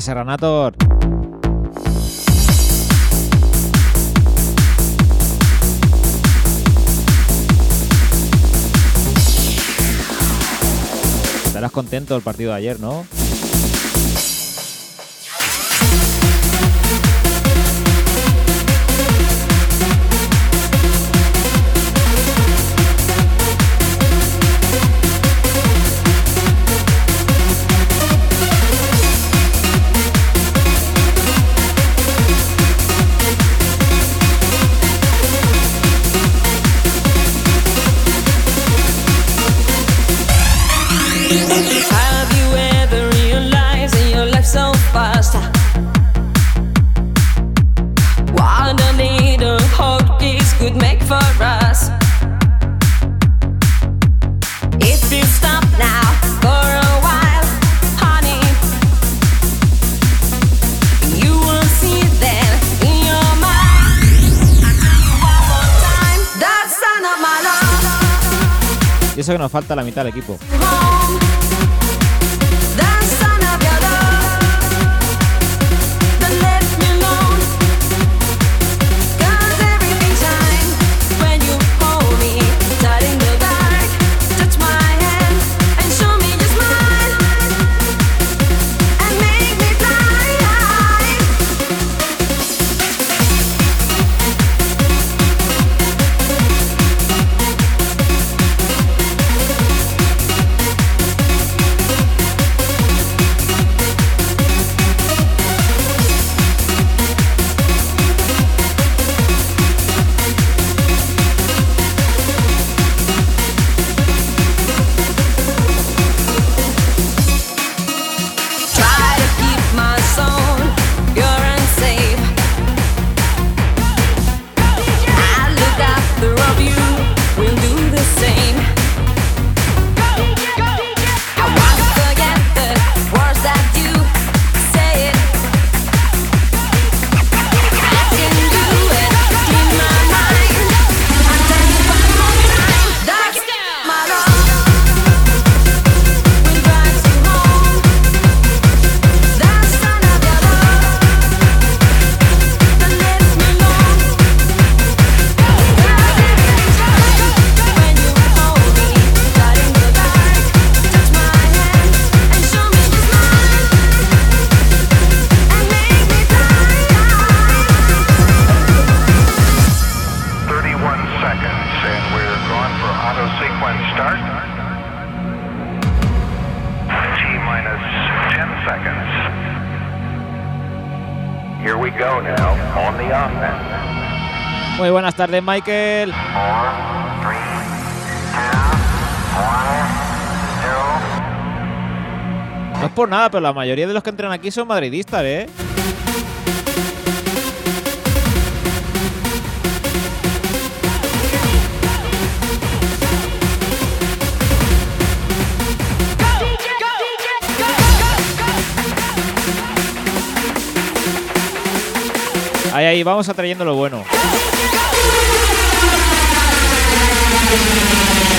Serranator. Estarás contento del partido de ayer, ¿no? Mitad del equipo. Tardes, Michael. No es por nada, pero la mayoría de los que entran aquí son madridistas, ¿eh? Ahí, ahí, vamos atrayendo lo bueno. Thank you.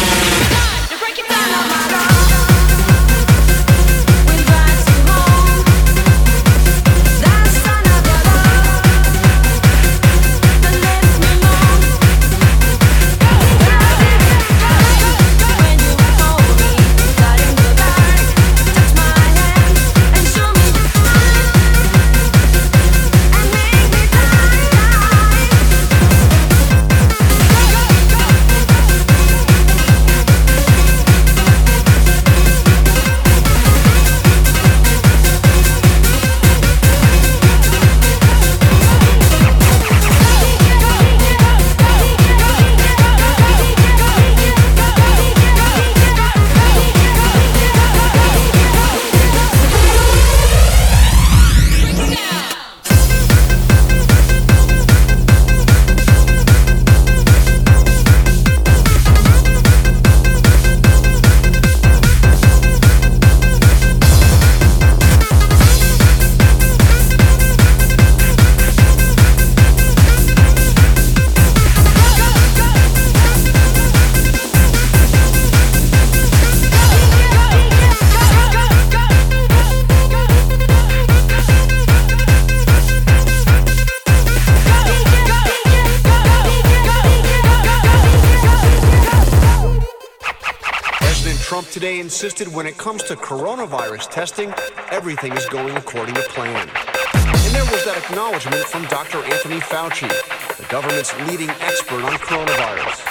Insisted when it comes to coronavirus testing, everything is going according to plan. And there was that acknowledgement from Dr. Anthony Fauci, the government's leading expert on coronavirus.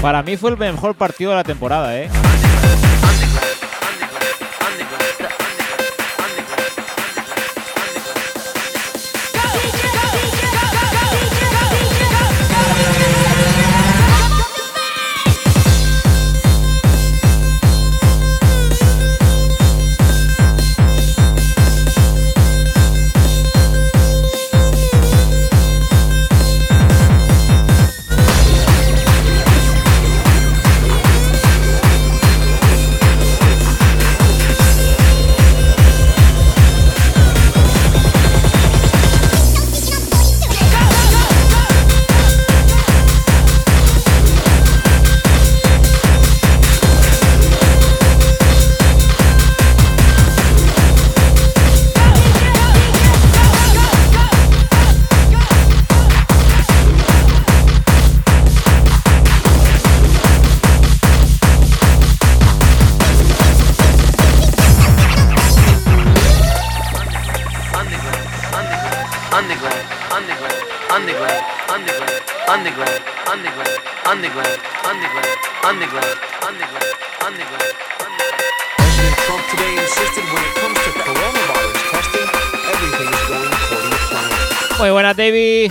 Para mí fue el mejor partido de la temporada, ¿eh? buenas, David.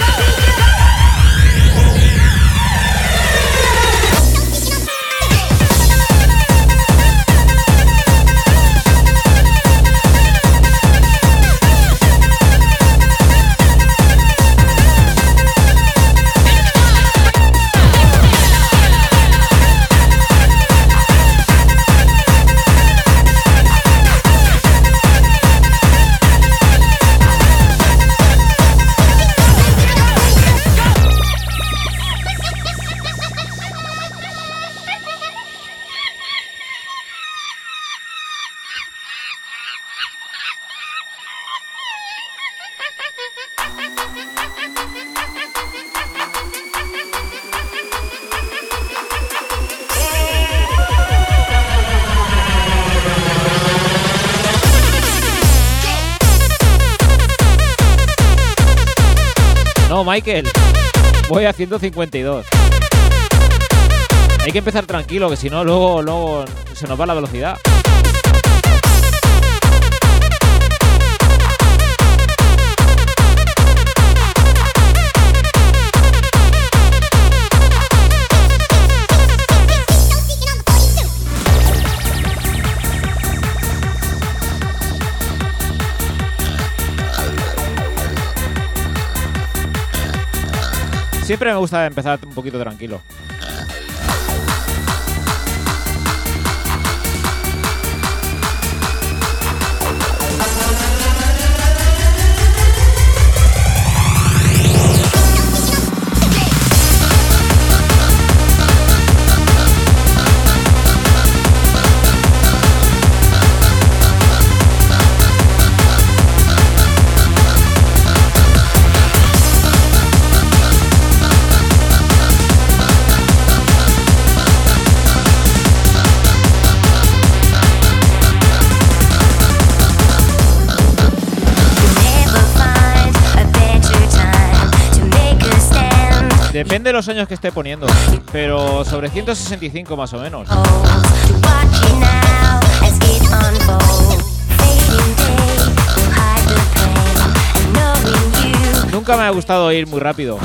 Michael. Voy a 152. Hay que empezar tranquilo, que si no, luego, luego se nos va la velocidad. Siempre me gusta empezar un poquito tranquilo. Depende de los años que esté poniendo, pero sobre 165 más o menos. Nunca me ha gustado ir muy rápido.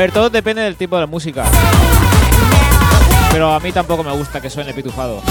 ver, todo depende del tipo de música. Pero a mí tampoco me gusta que suene pitufado.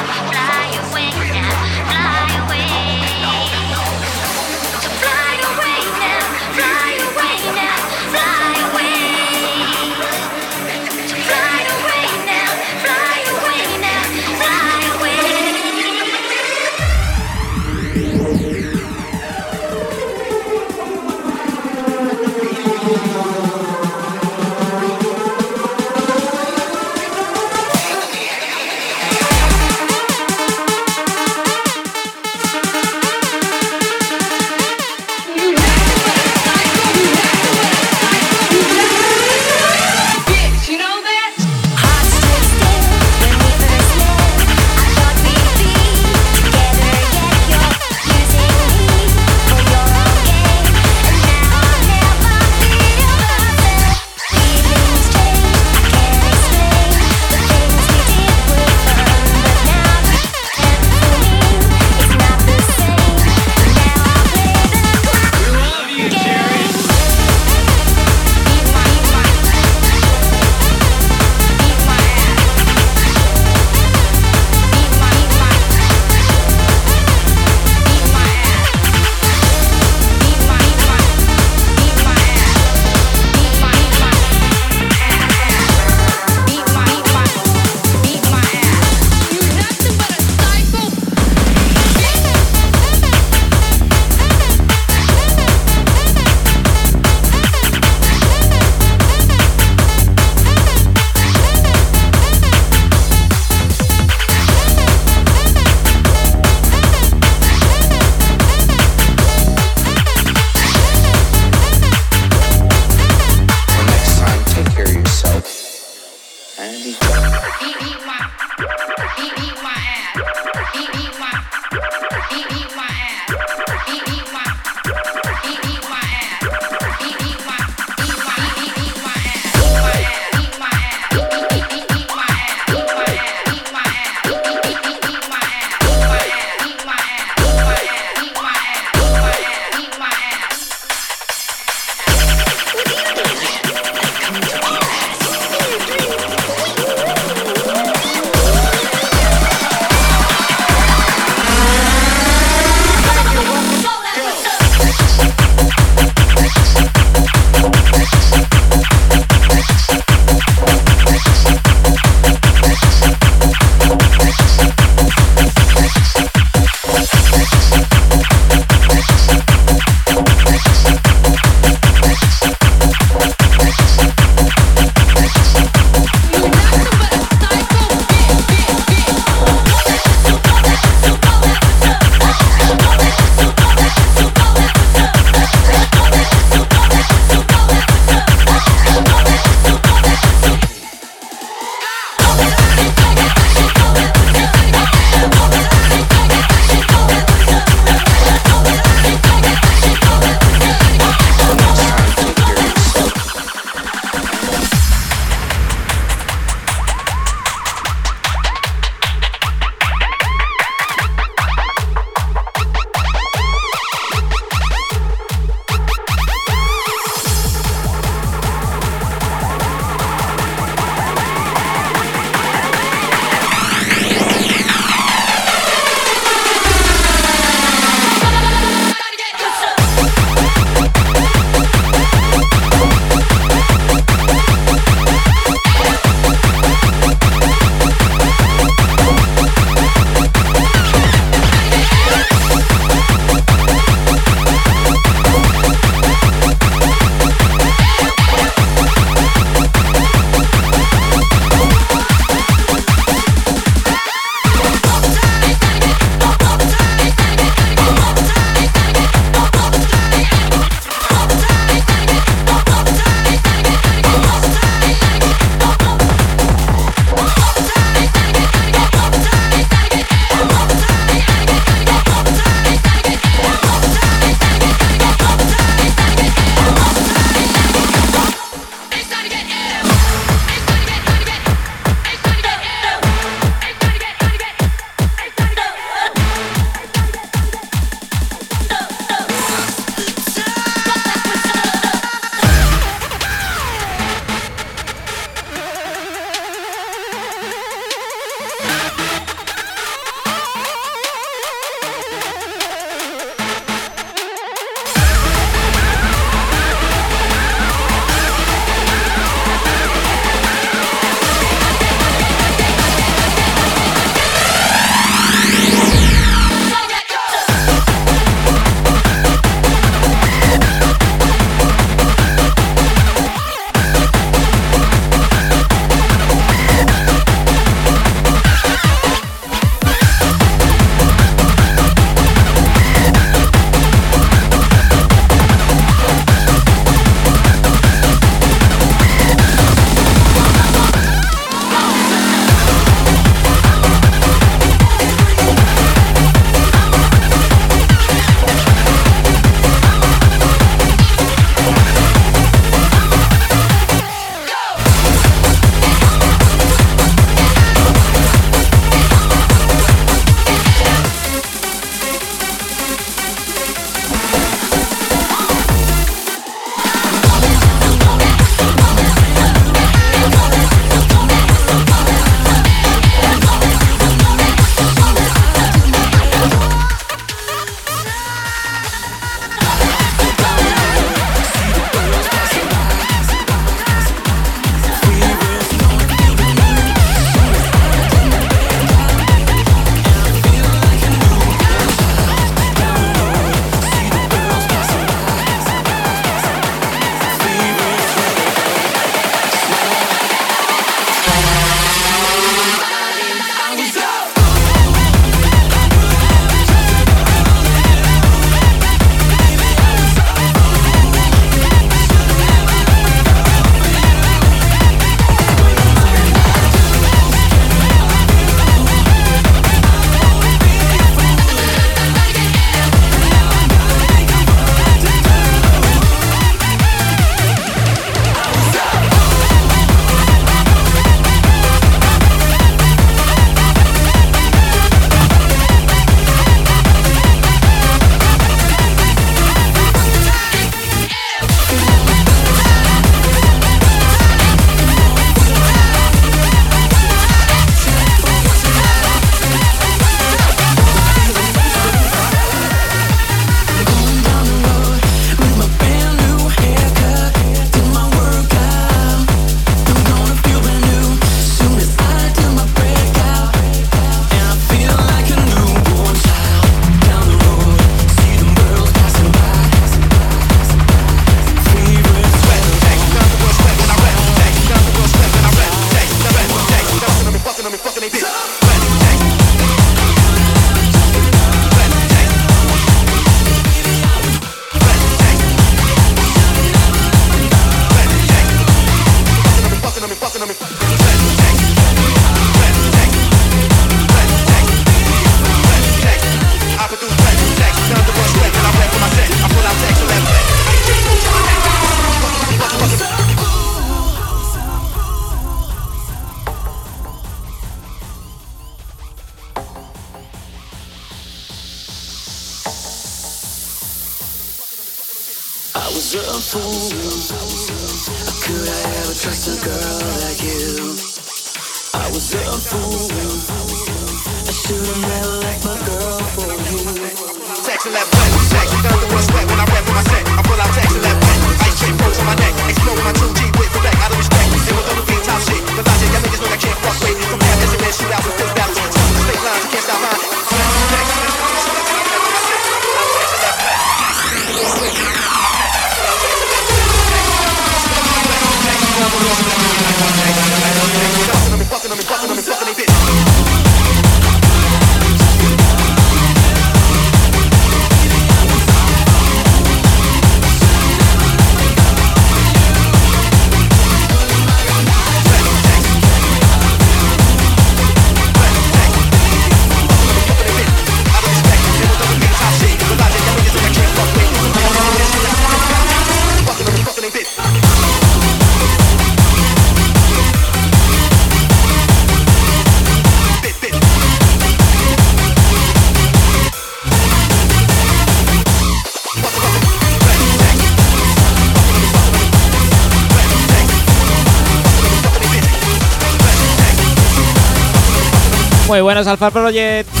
Muy buenos Alfa Project.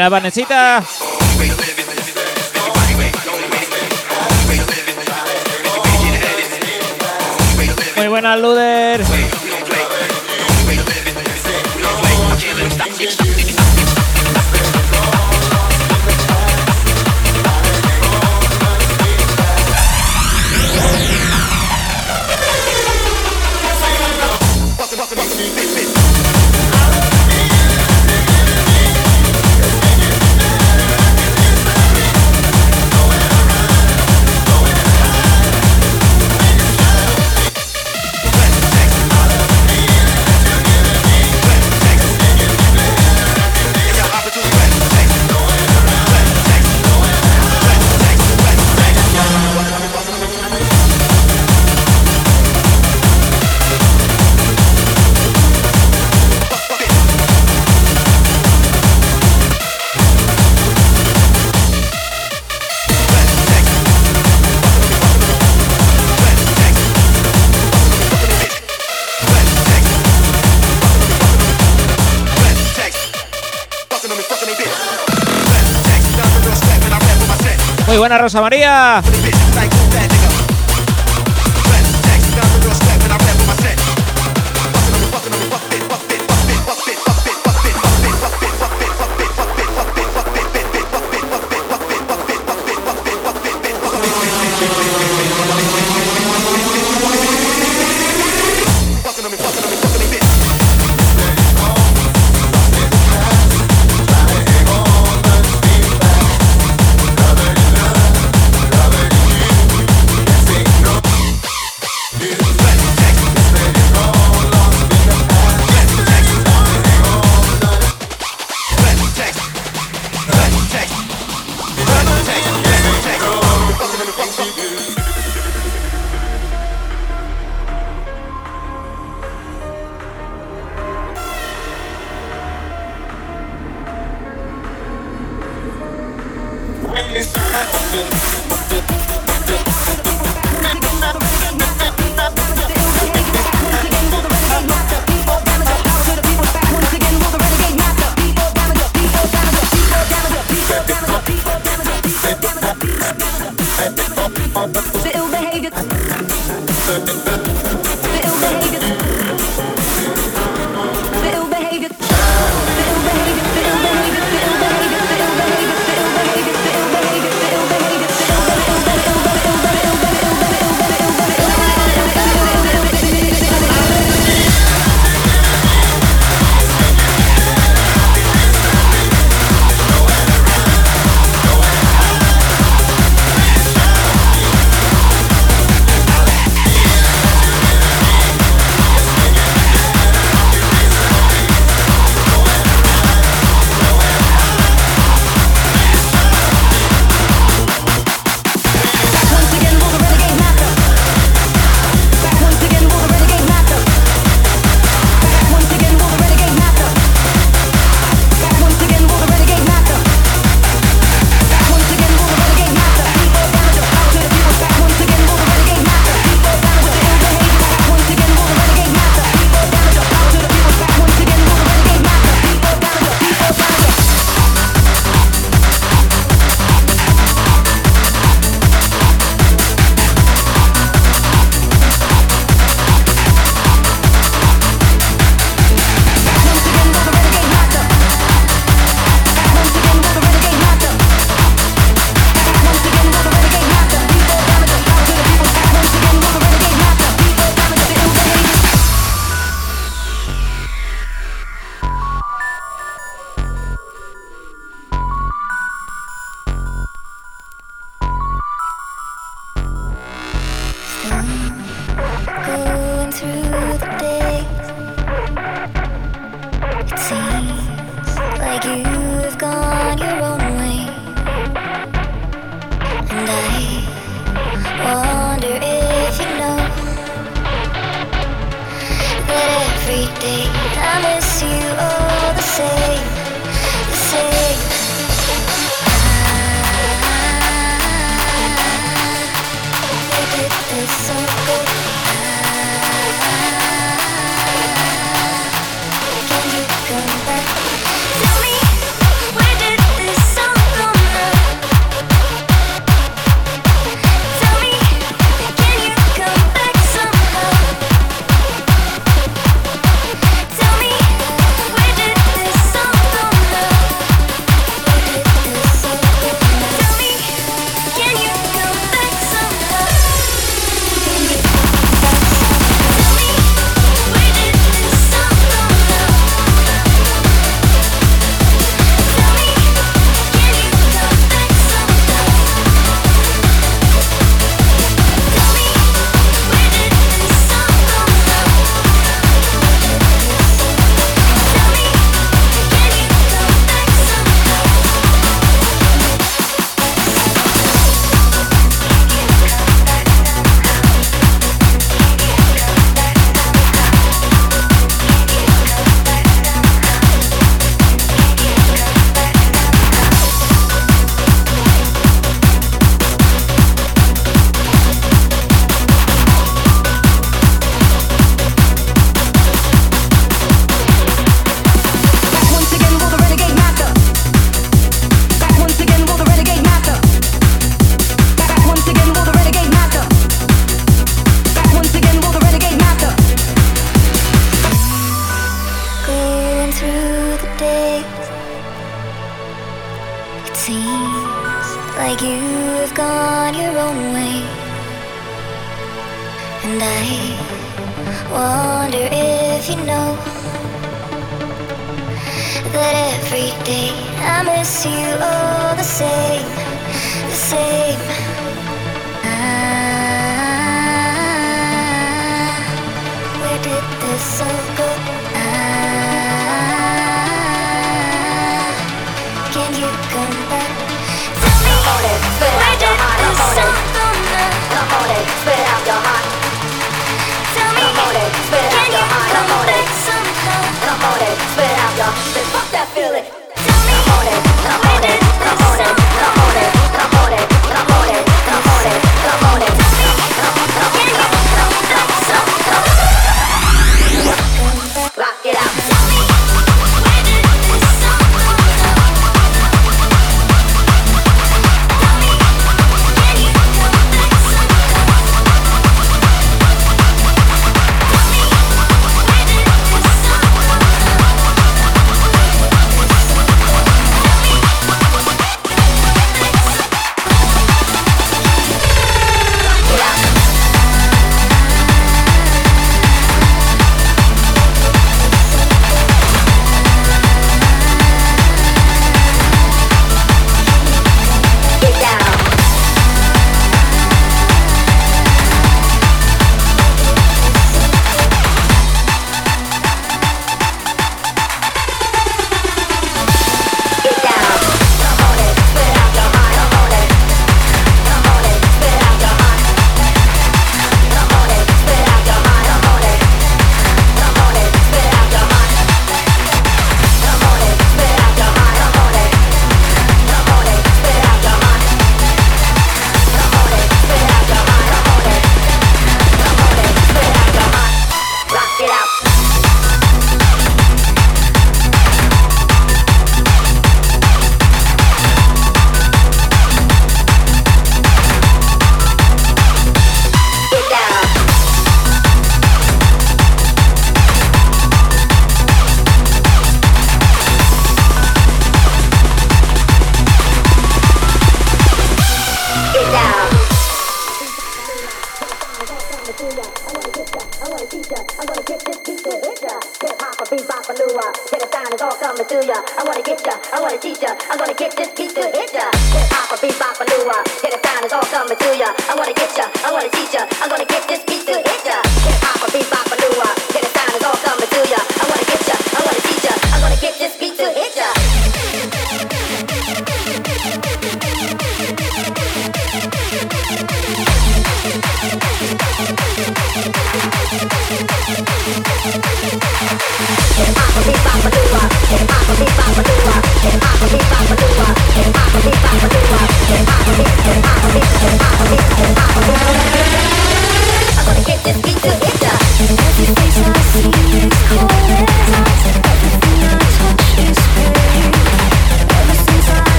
Buena, Vanesita. Rosa María.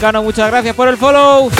Daniel Cano, muchas gracias por el follow.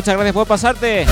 Muchas gracias por pasarte.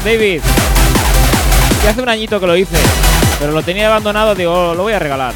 David. Ya hace un añito que lo hice, pero lo tenía abandonado, digo, lo voy a regalar.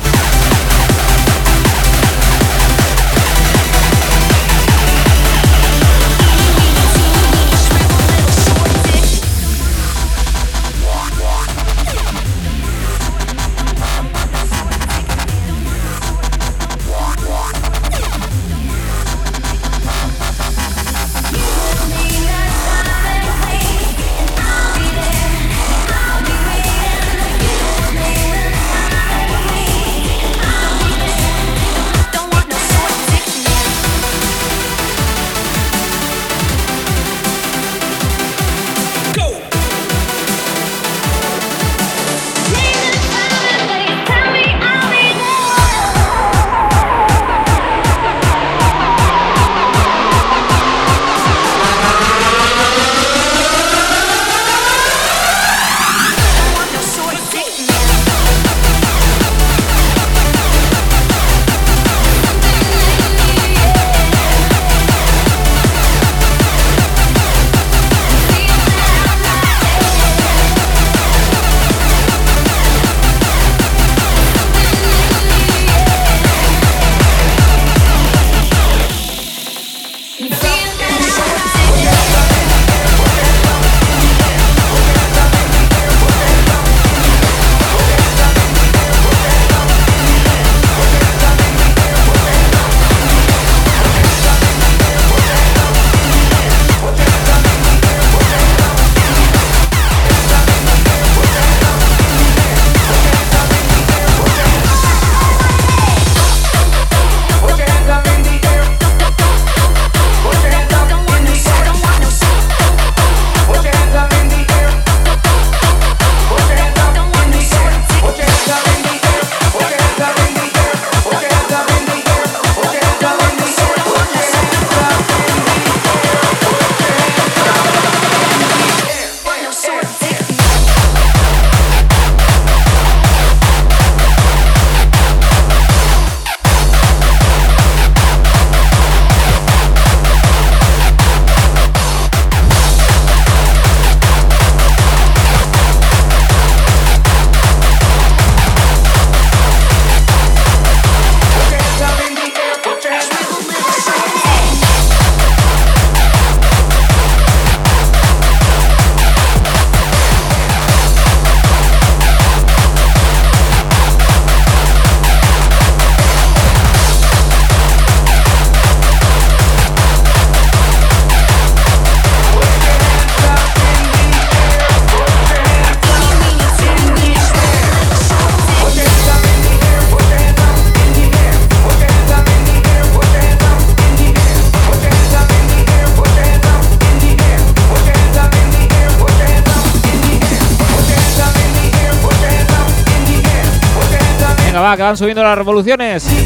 Van subiendo las revoluciones.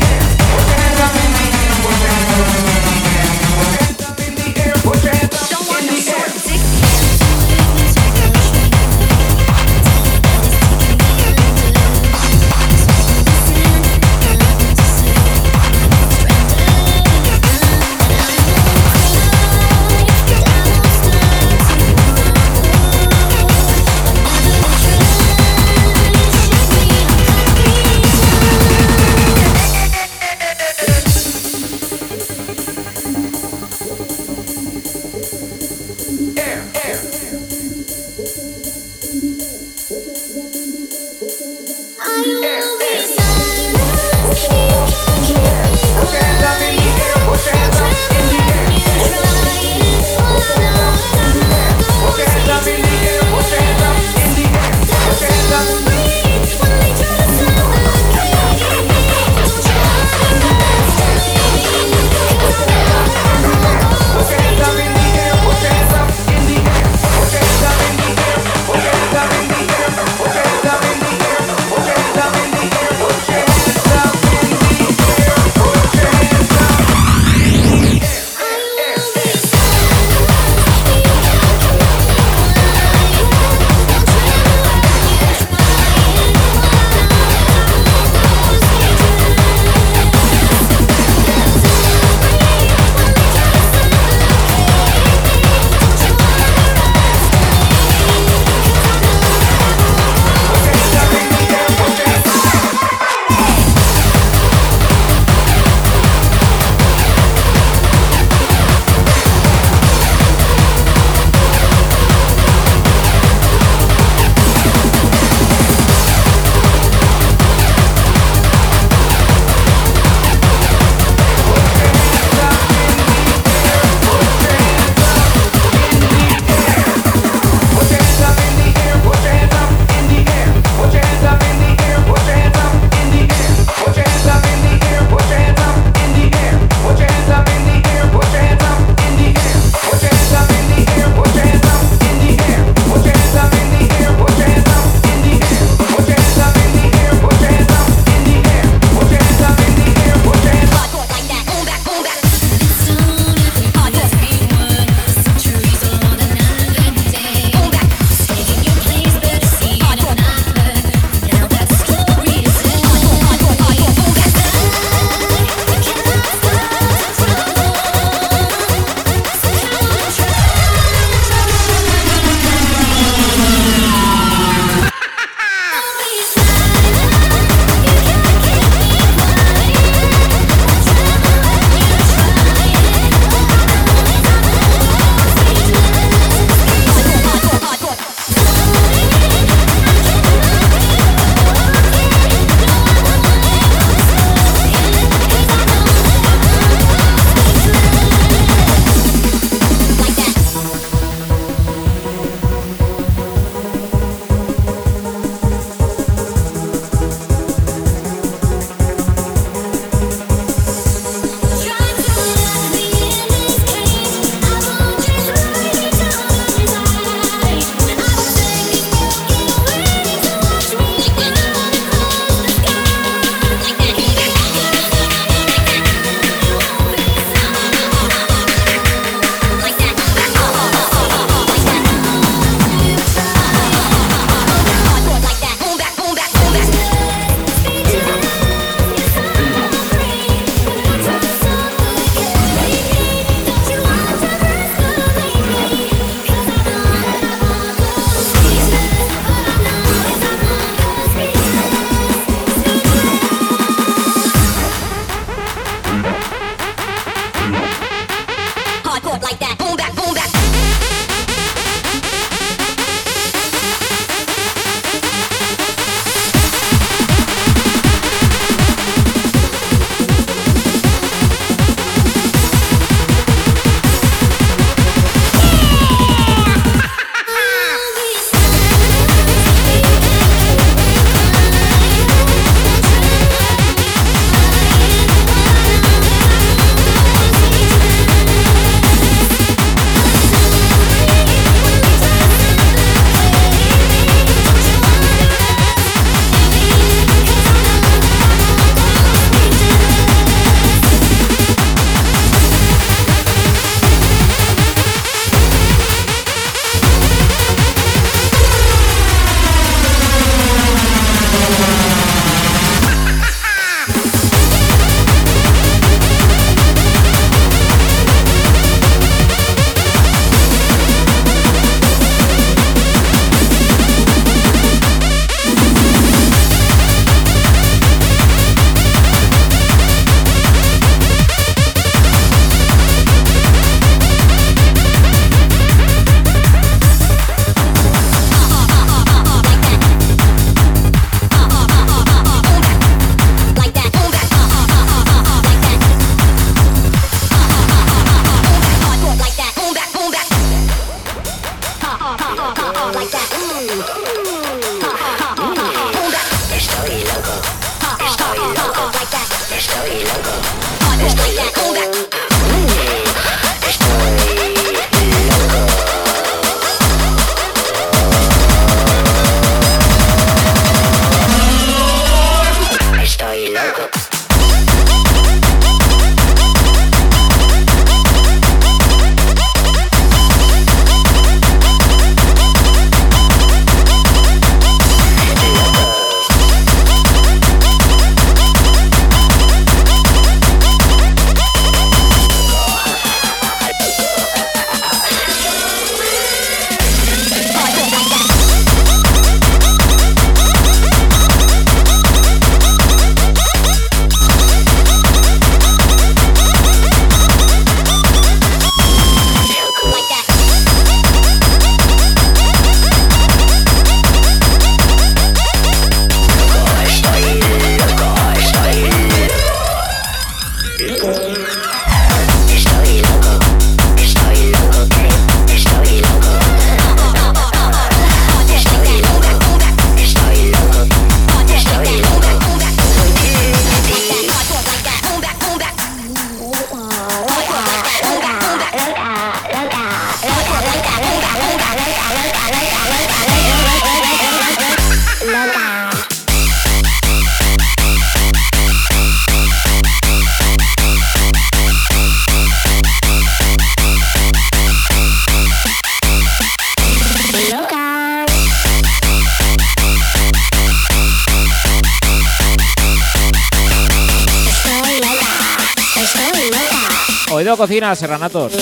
Serranatos.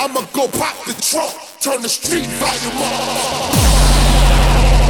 I'ma go pop the trunk, turn the street volume up.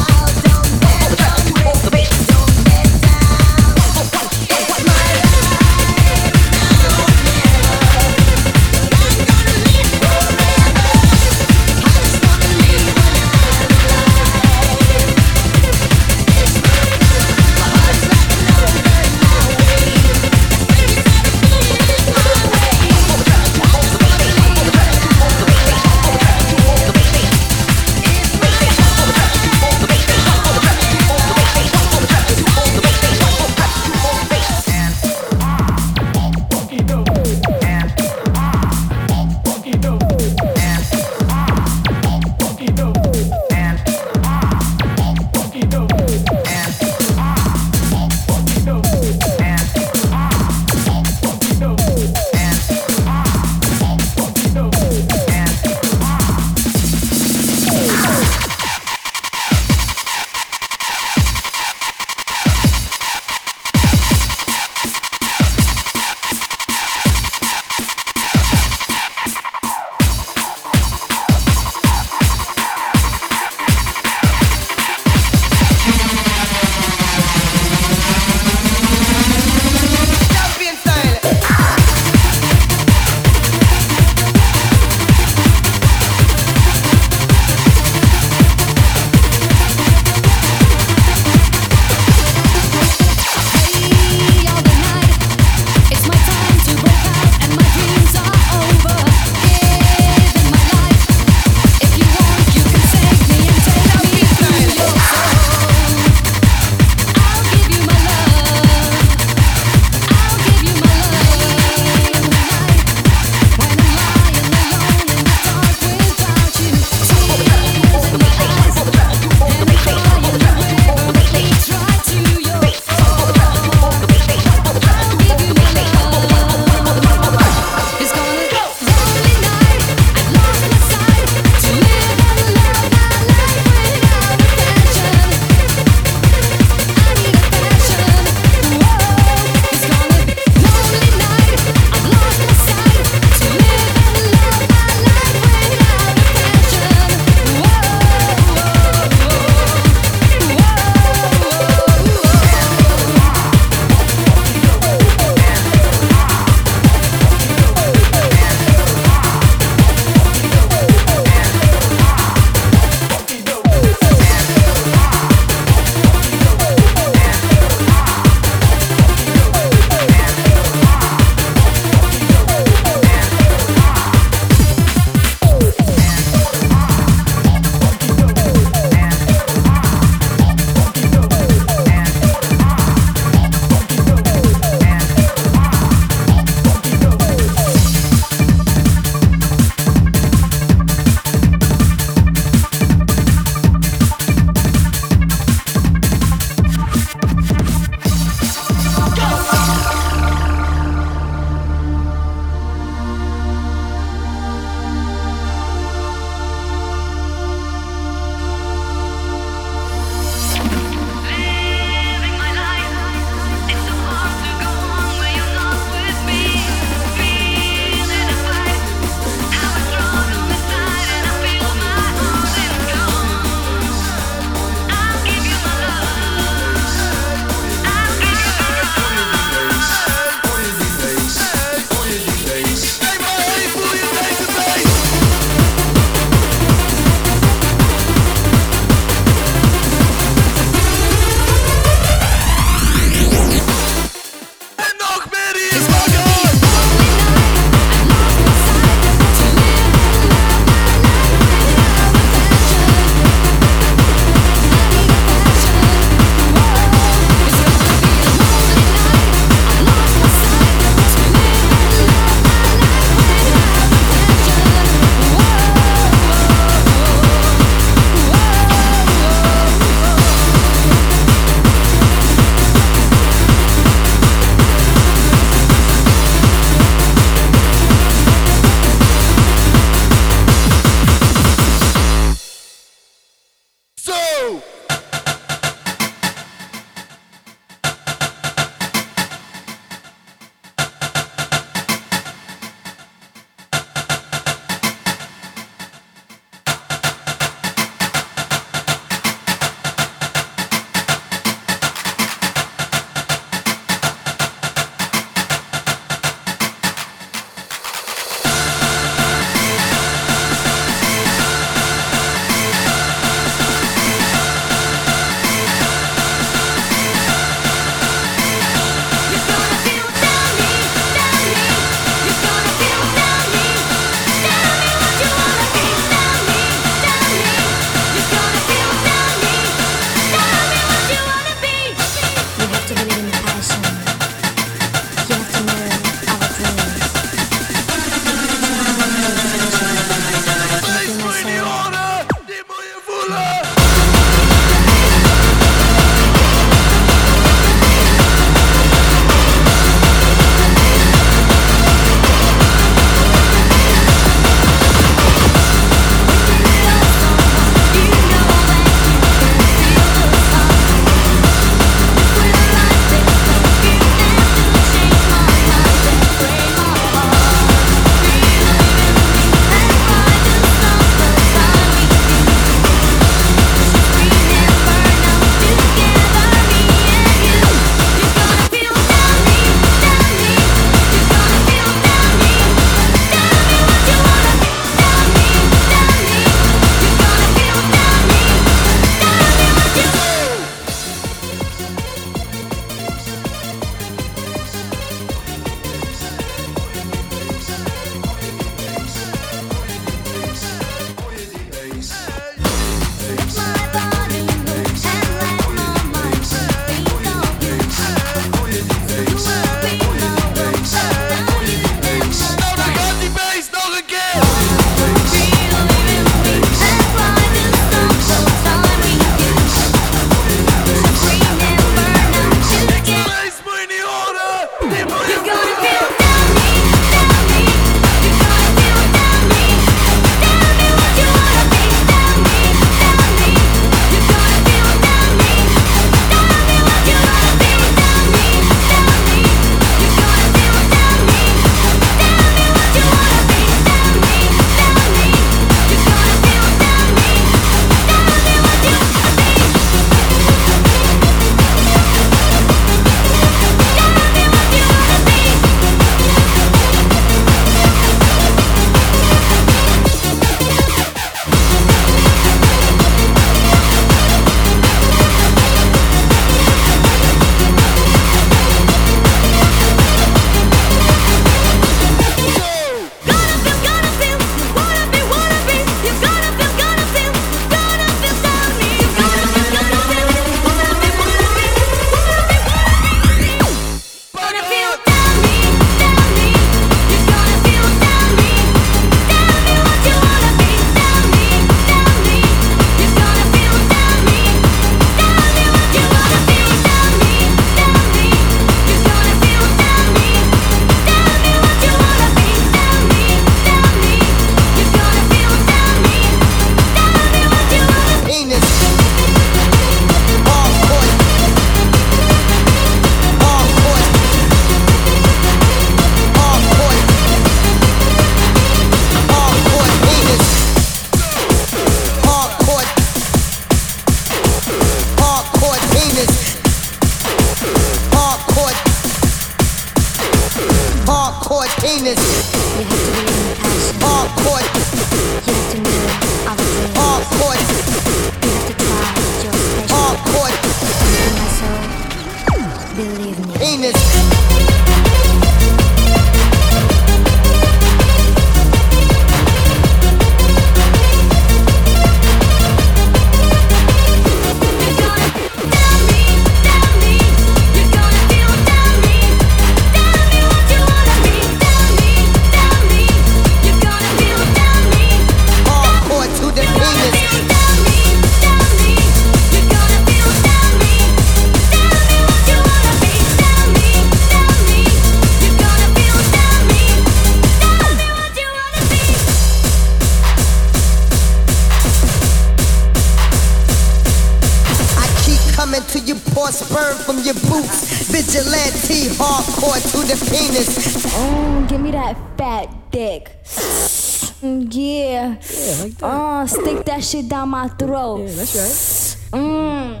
down my throat. Yeah, that's right. Mmm.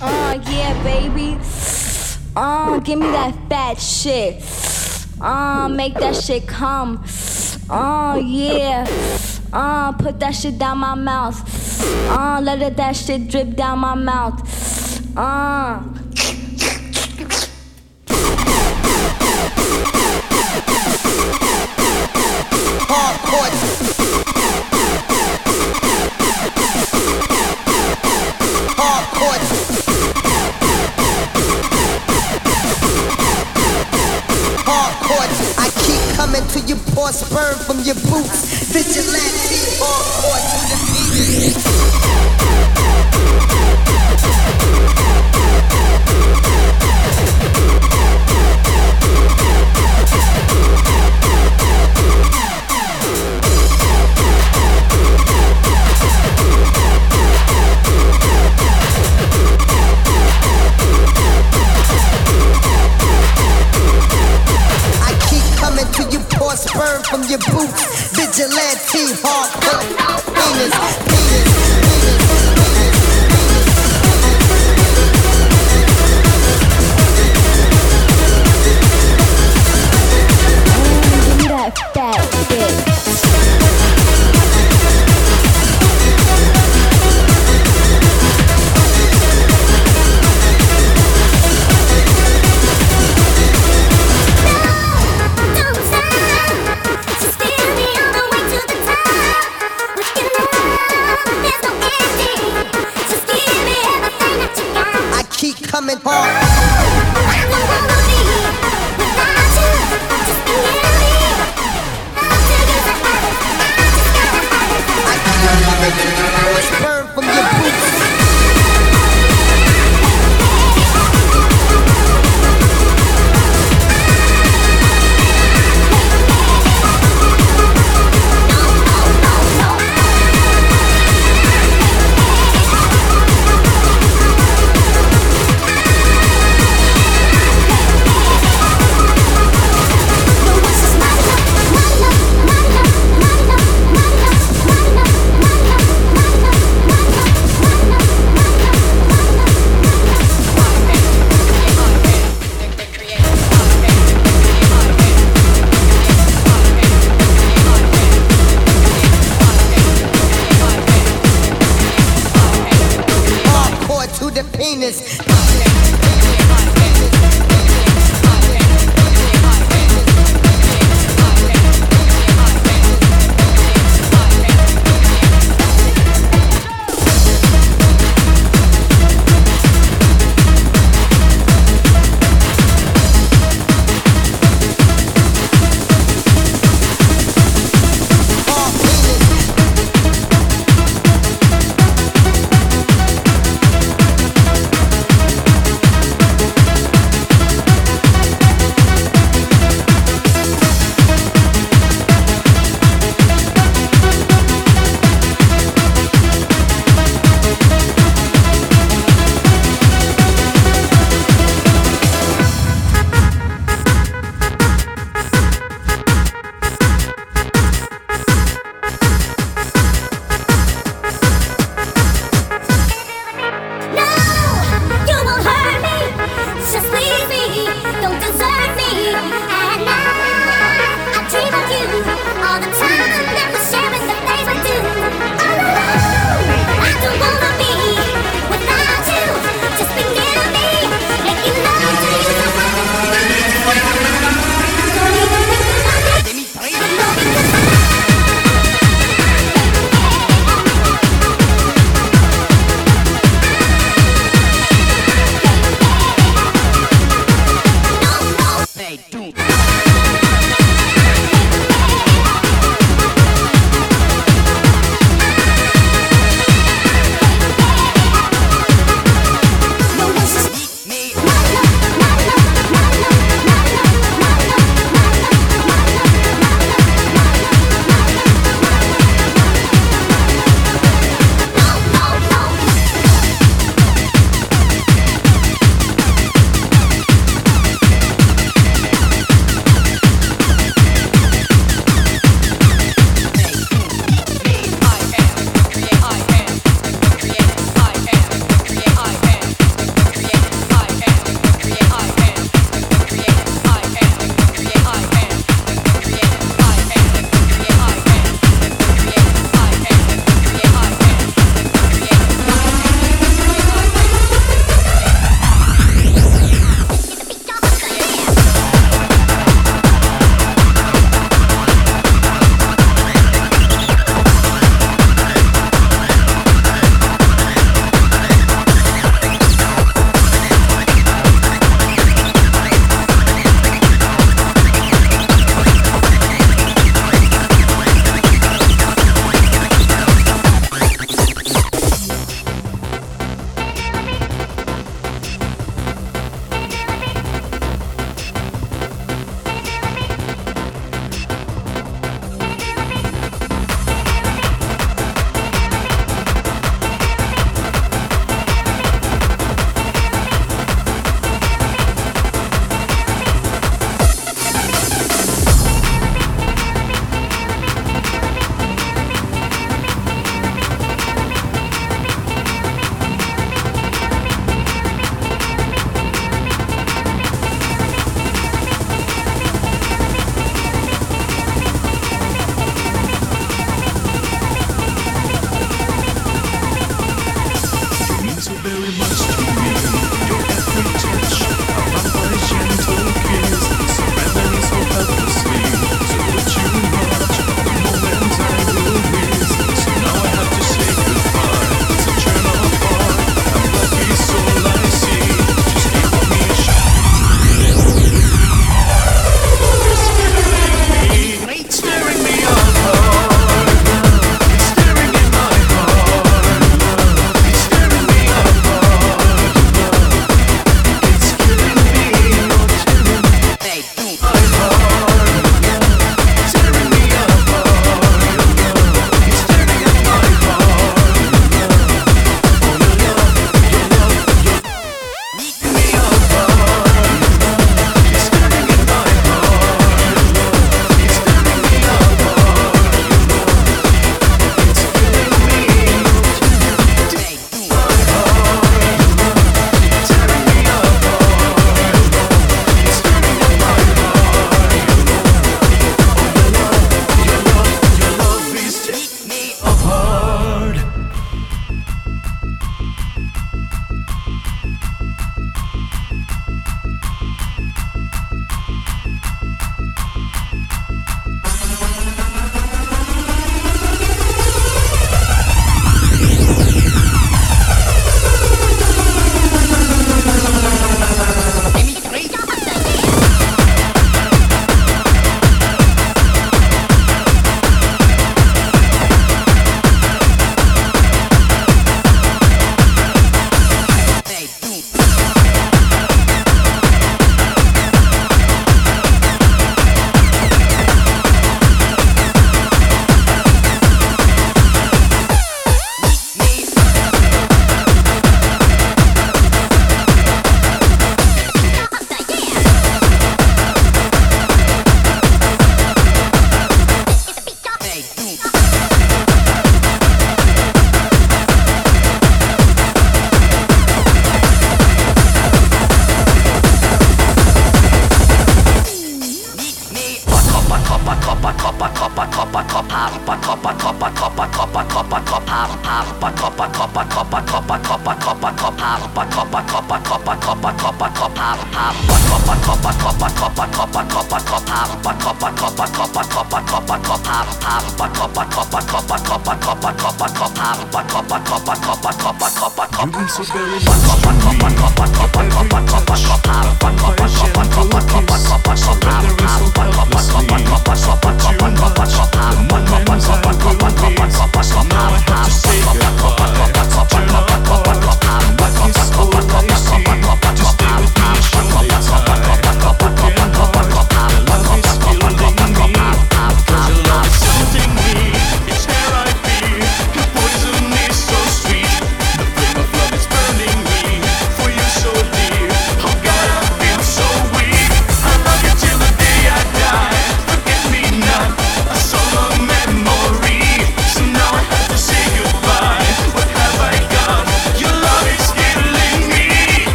Oh, yeah, baby. Oh, give me that fat shit. Oh, make that shit come. Oh, yeah. Oh, put that shit down my mouth. Oh, let it, that shit drip down my mouth. Oh.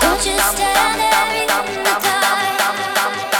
Don't you stand there in the dark.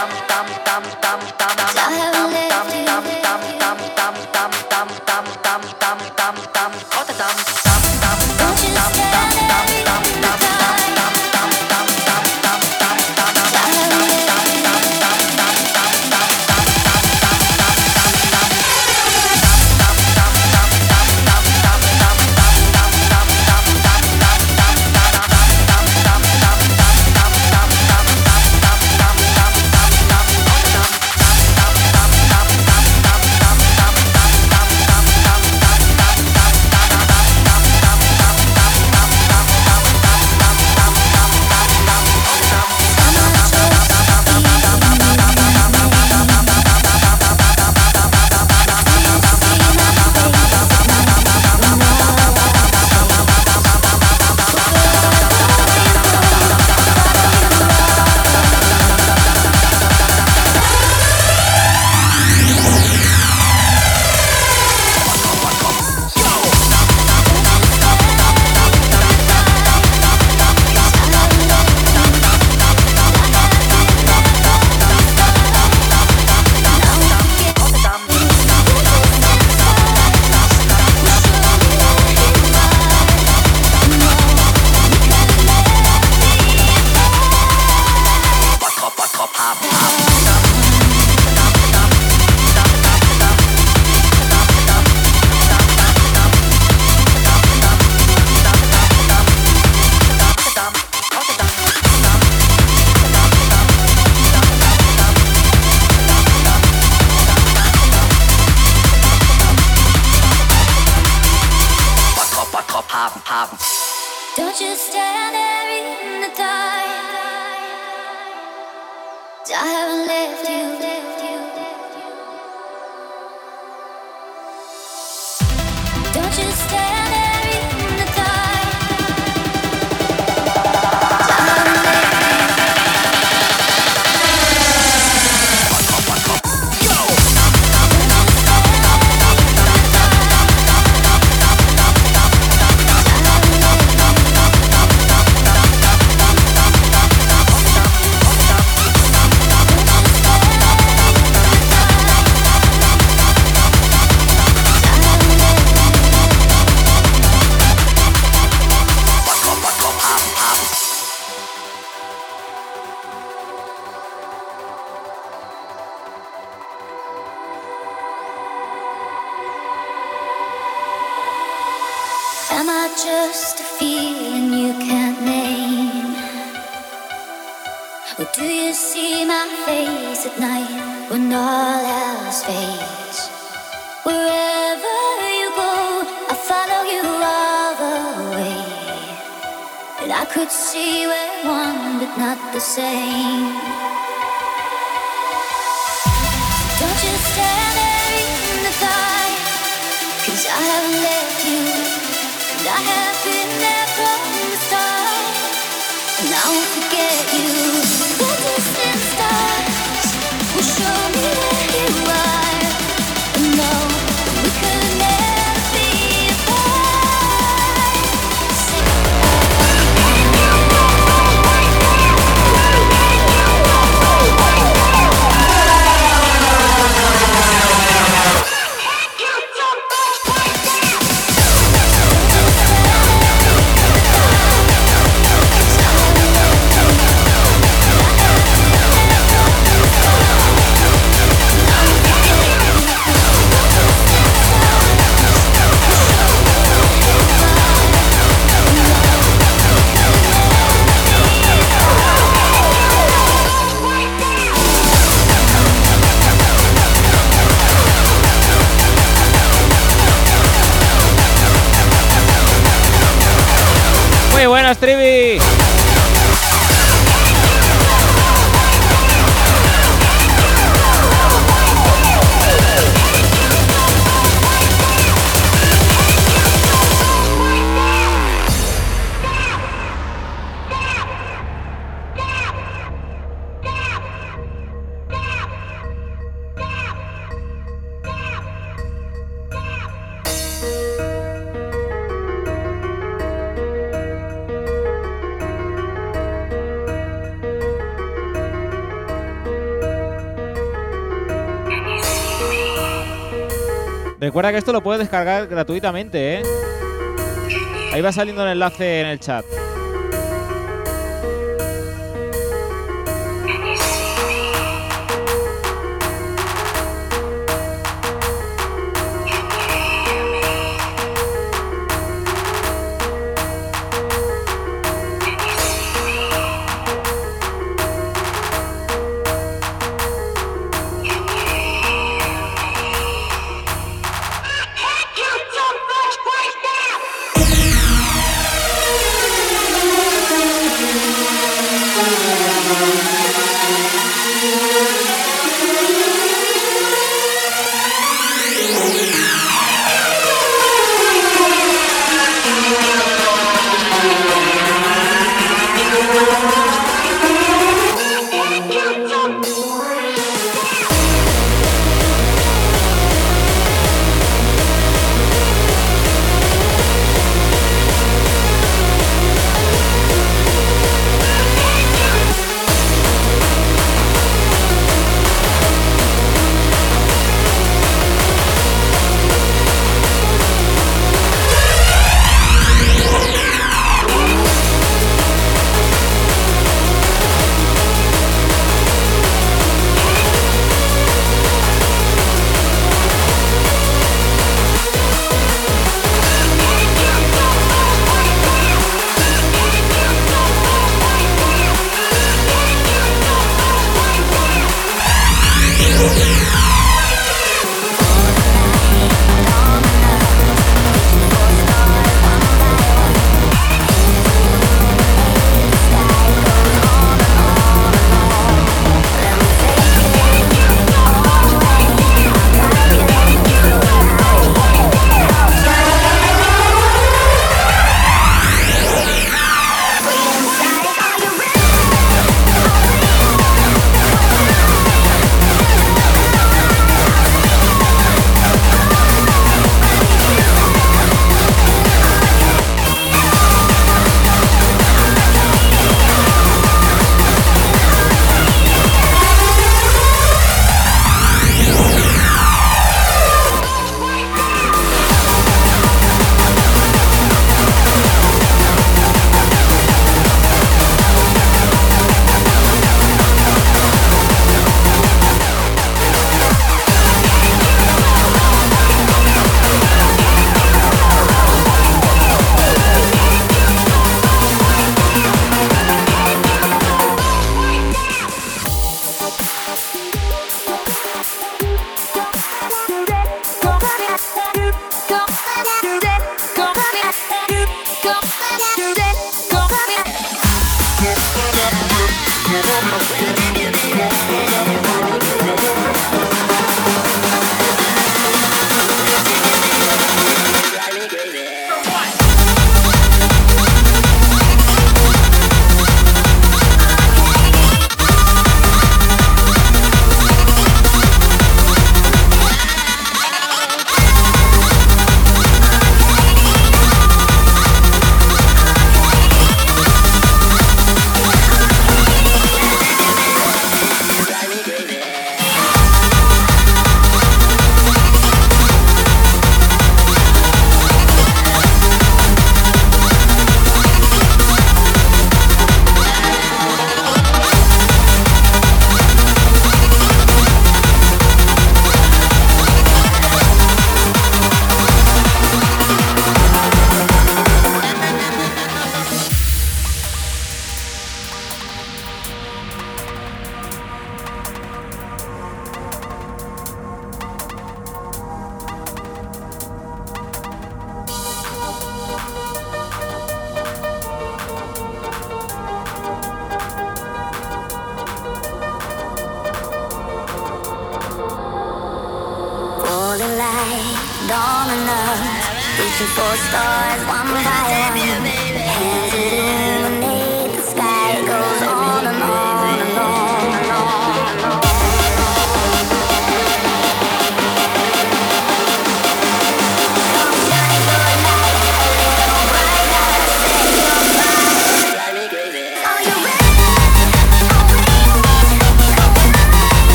que esto lo puedes descargar gratuitamente, ¿eh? Ahí va saliendo el enlace en el chat.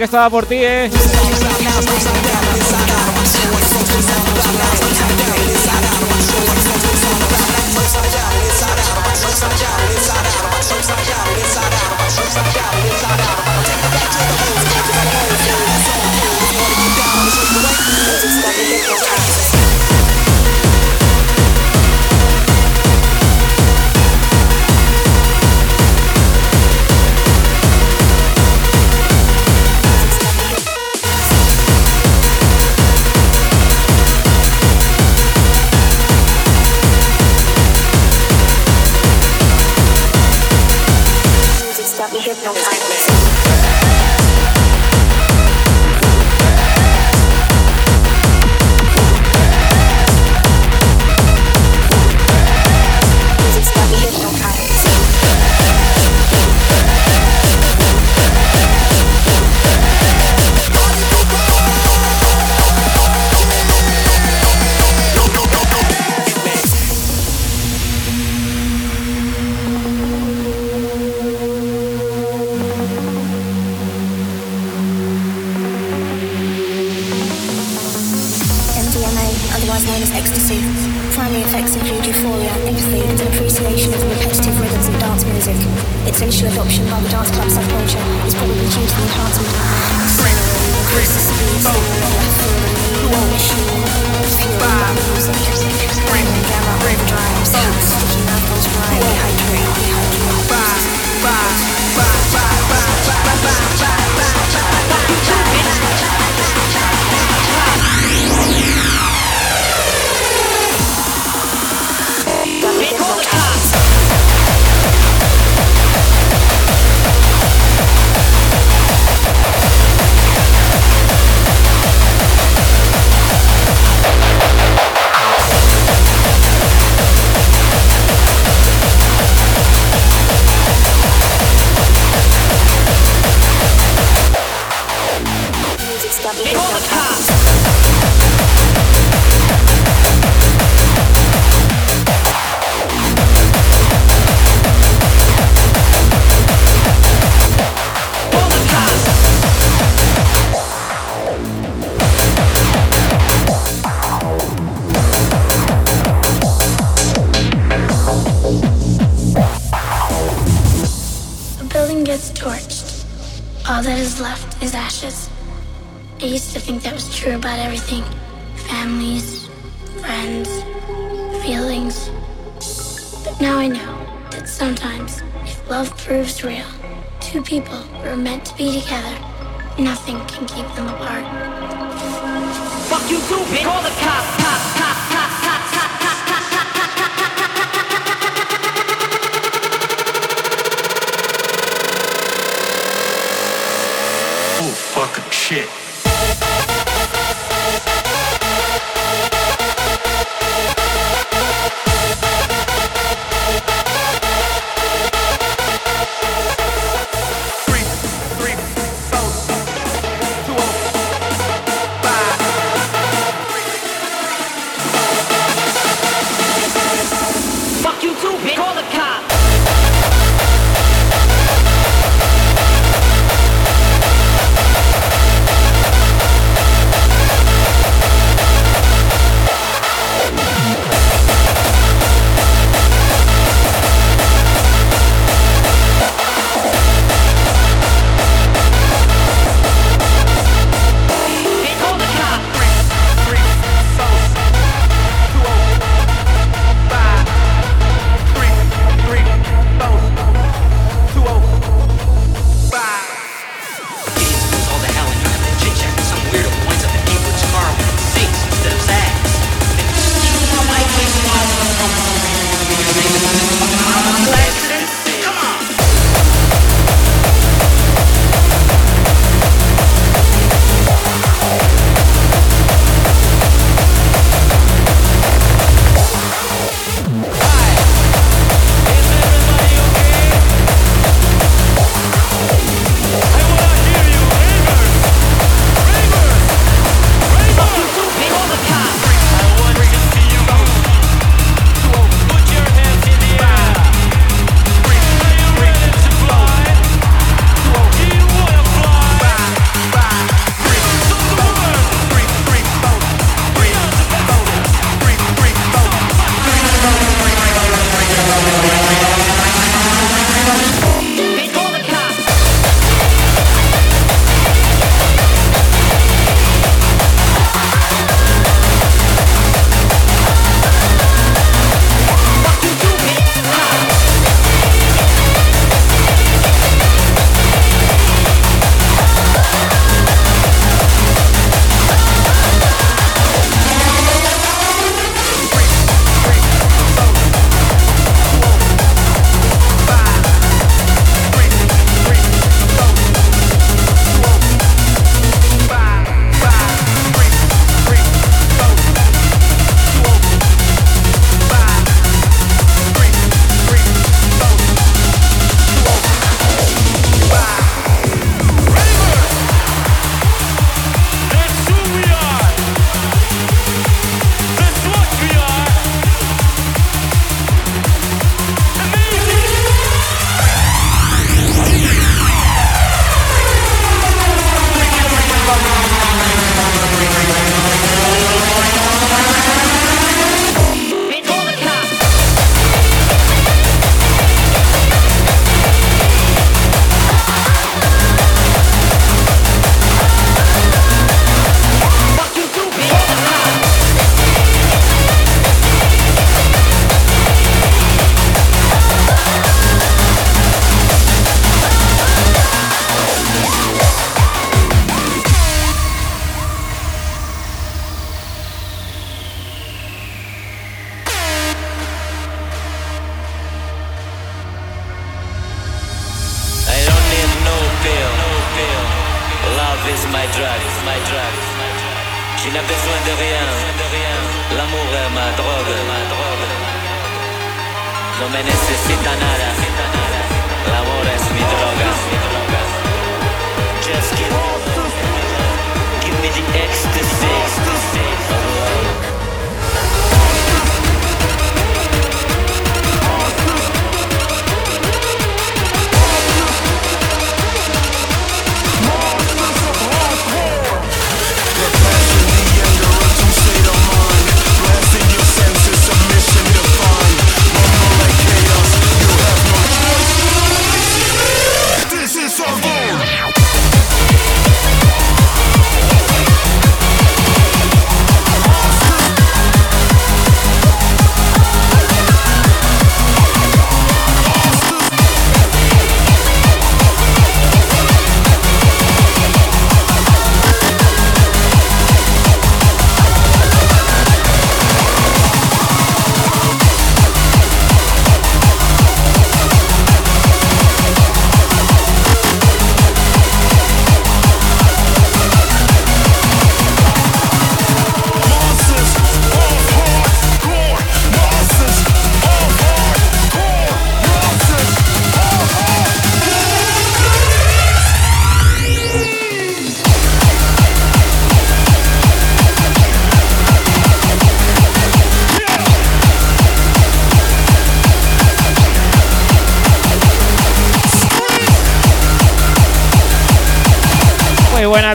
Que estaba por ti, eh. Fucking shit.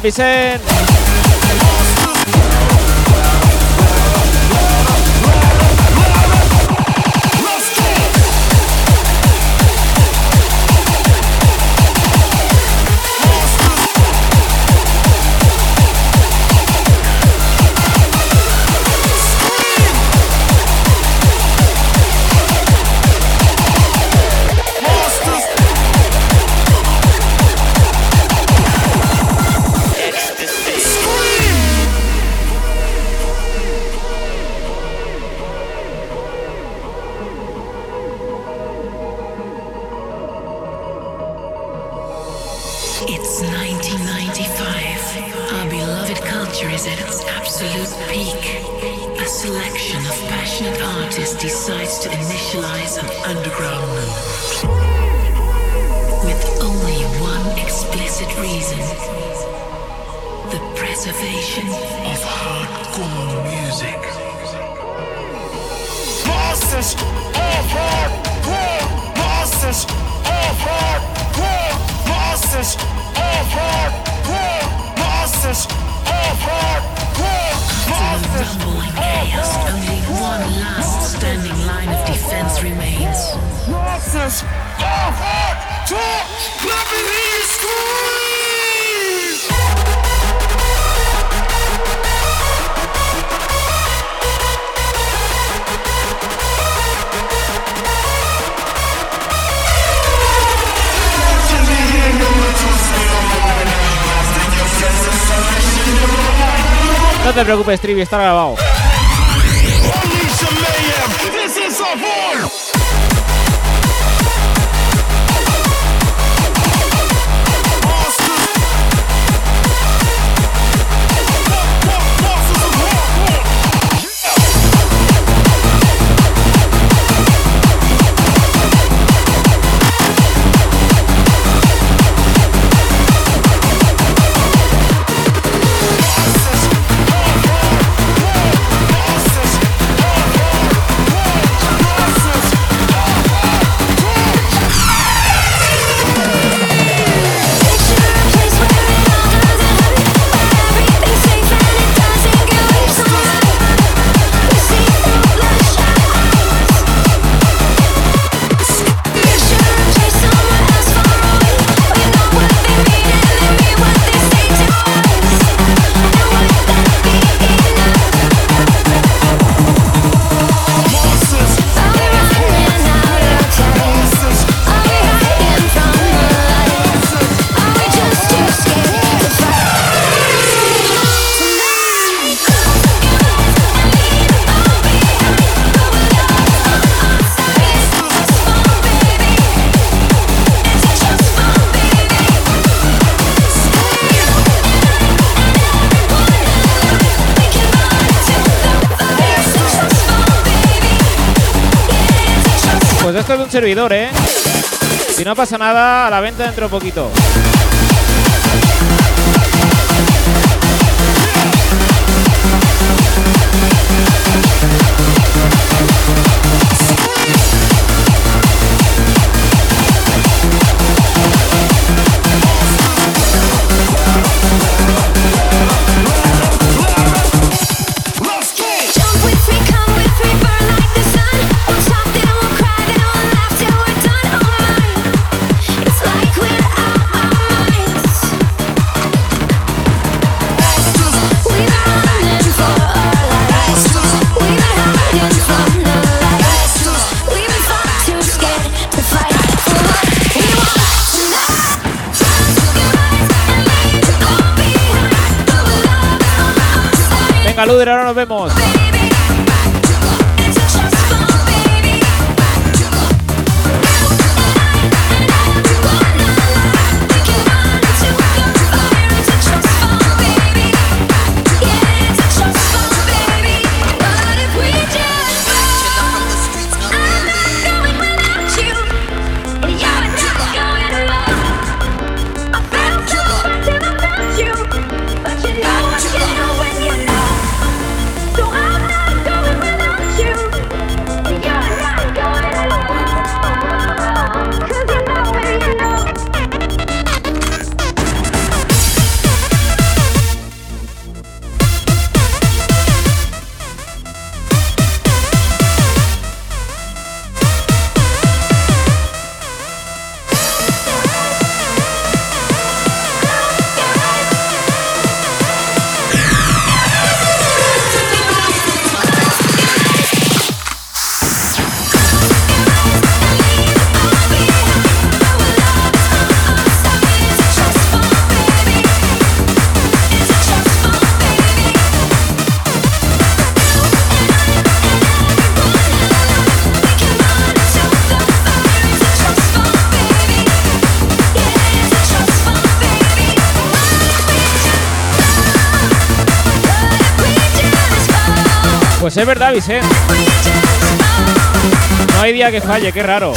Happy Say preocupes, Trivi, está grabado. servidor, ¿eh? Si no pasa nada, a la venta dentro poquito. ahora nos vemos. Es verdad, eh. No hay día que falle, qué raro.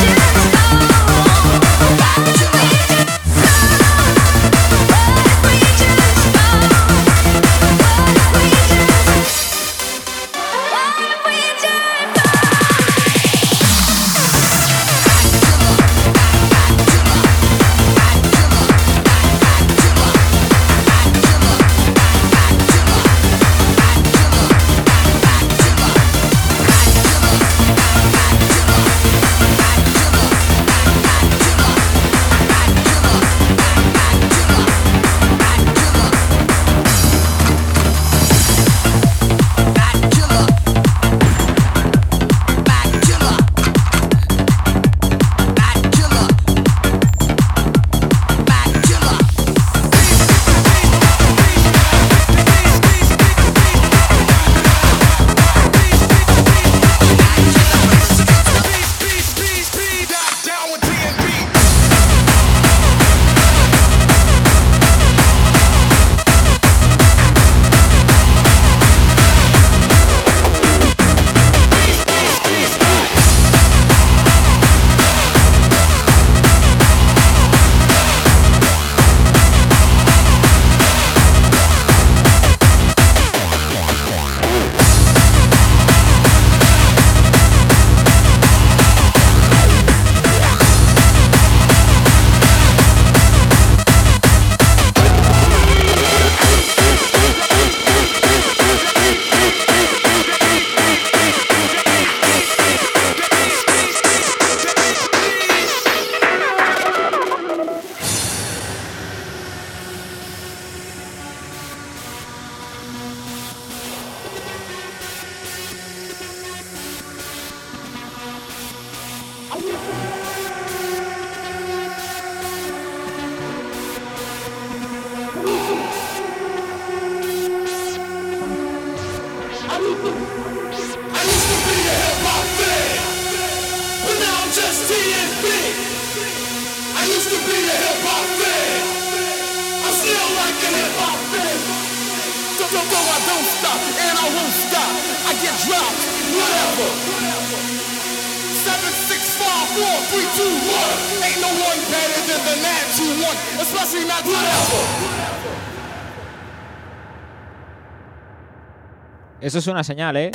Eso es una señal, ¿eh?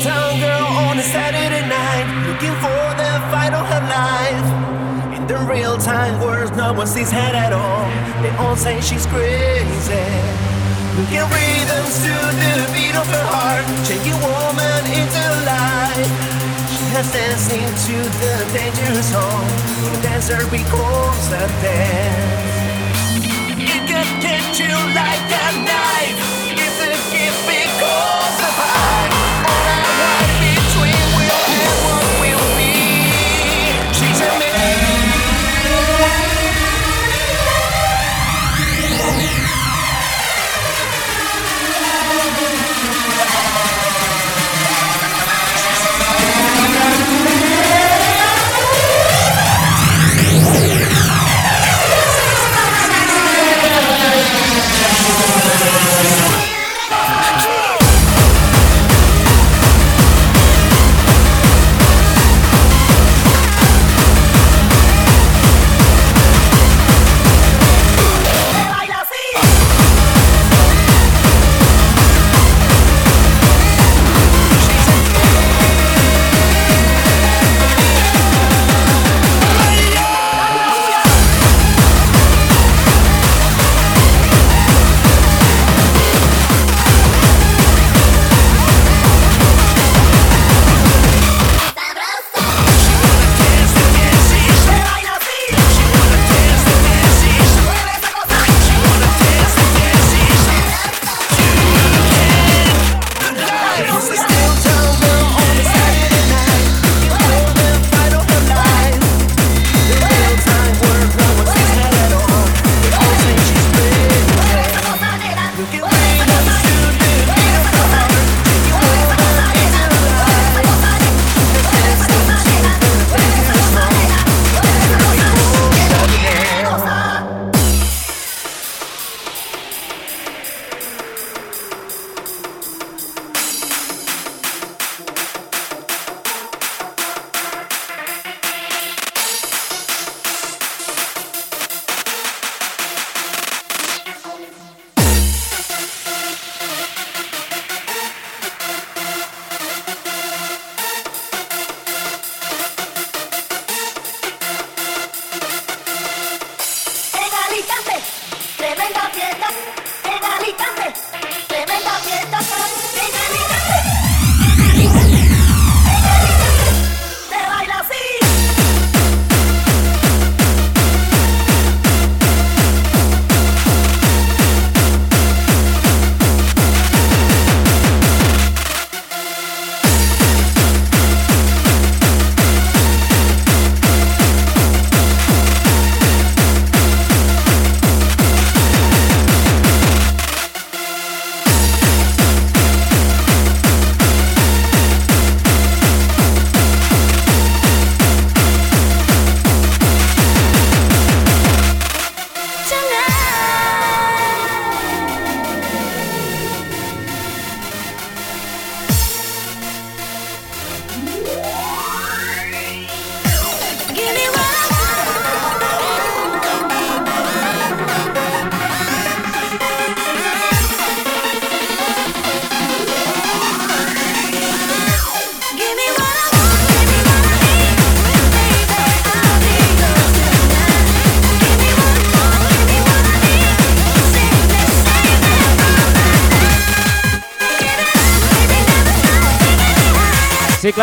Still girl on a Saturday night, looking for the fight of her life. In the real time world, no one sees her at all. They all say she's crazy. Looking rhythms to the beat of her heart, changing woman into life. She has dancing to the dangerous song. The dancer becomes a dance. It can get you like a knife.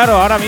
Claro, ahora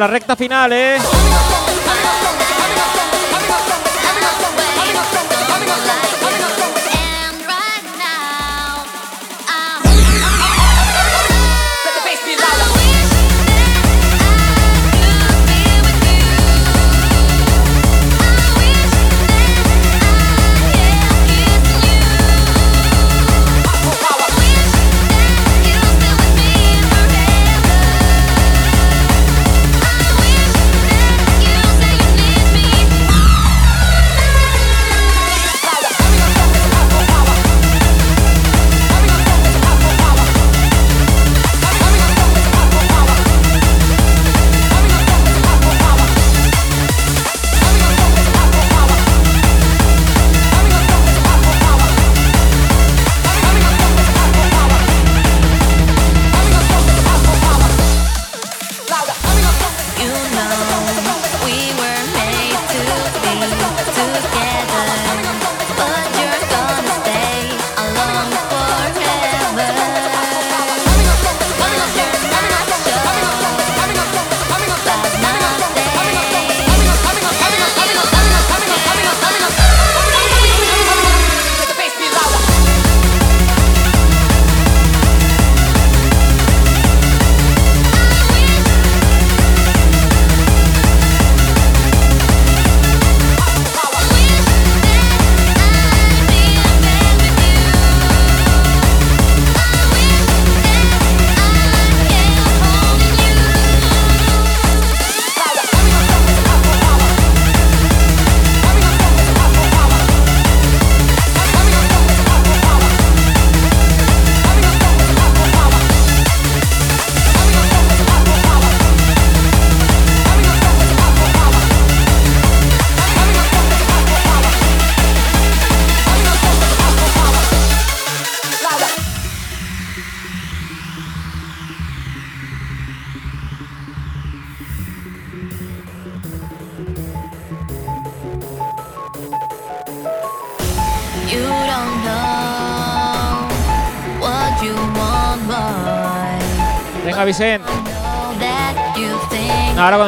la recta final, ¿eh?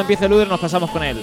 Empiece el nos pasamos con él.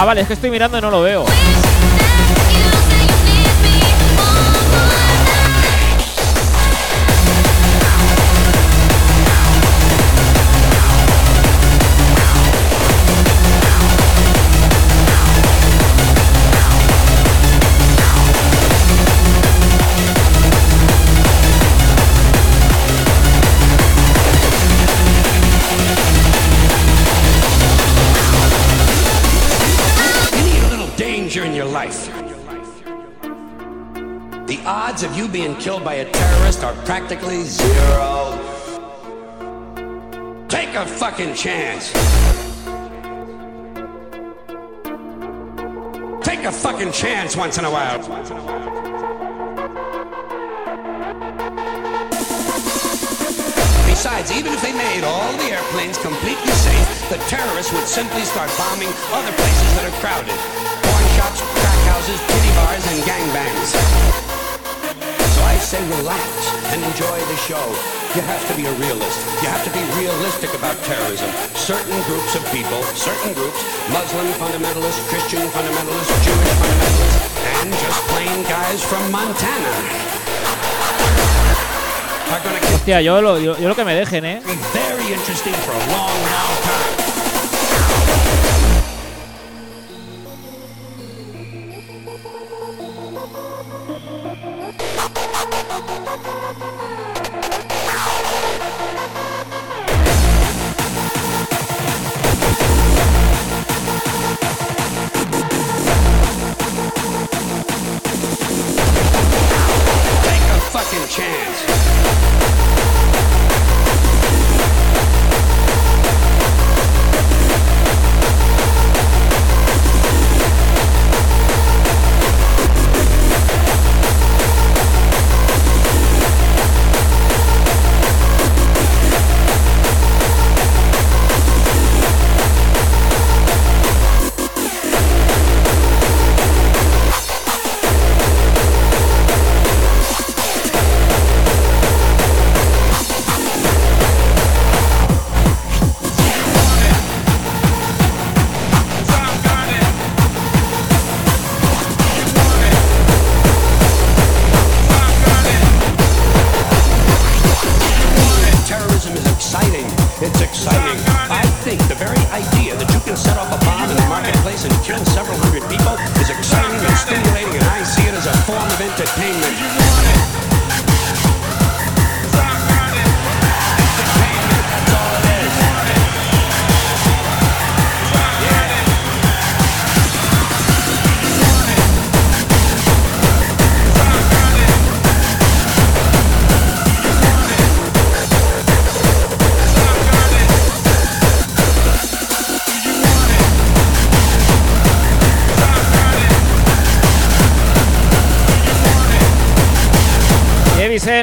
Ah, vale, es que estoy mirando y no lo veo. Being killed by a terrorist are practically zero. Take a fucking chance. Take a fucking chance once in a while. Besides, even if they made all the airplanes completely safe, the terrorists would simply start bombing other places that are crowded. Porn shops, crack houses, titty bars, and gangbangs. Say relax and enjoy the show. You have to be a realist. You have to be realistic about terrorism. Certain groups of people, certain groups, Muslim fundamentalists, Christian fundamentalists, Jewish fundamentalists, and just plain guys from Montana are gonna keep Hostia, yo lo, yo, yo lo que me dejen, ¿eh? very interesting for a long, long time.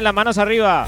Las manos arriba.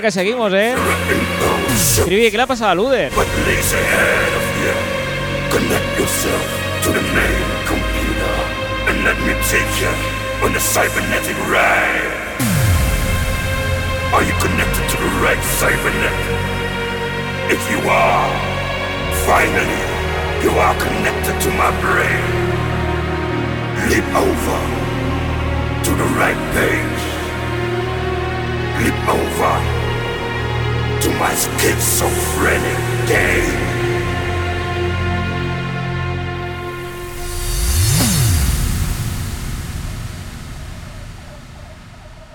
Venga, que seguimos, ¿eh? Escribí, ¿qué le ha pasado a Luder? Are you connected to the right cybernet? If you are, finally, you are connected to my brain. Leap over to the right page. Leap over. to my schizophrenic game.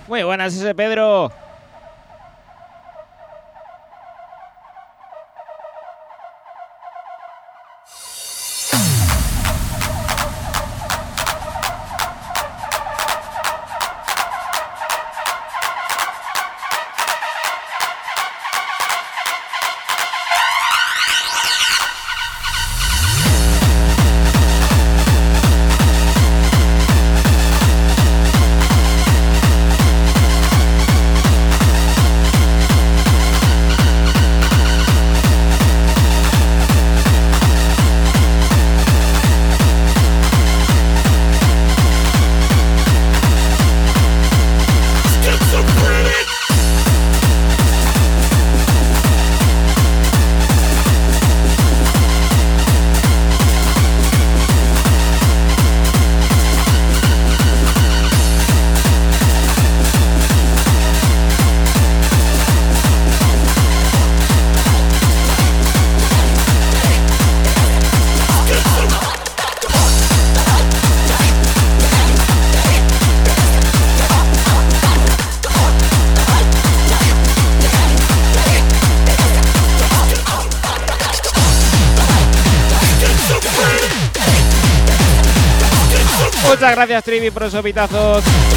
Muy buenas, ese Pedro. Gracias, Trivi, por esos pitazos.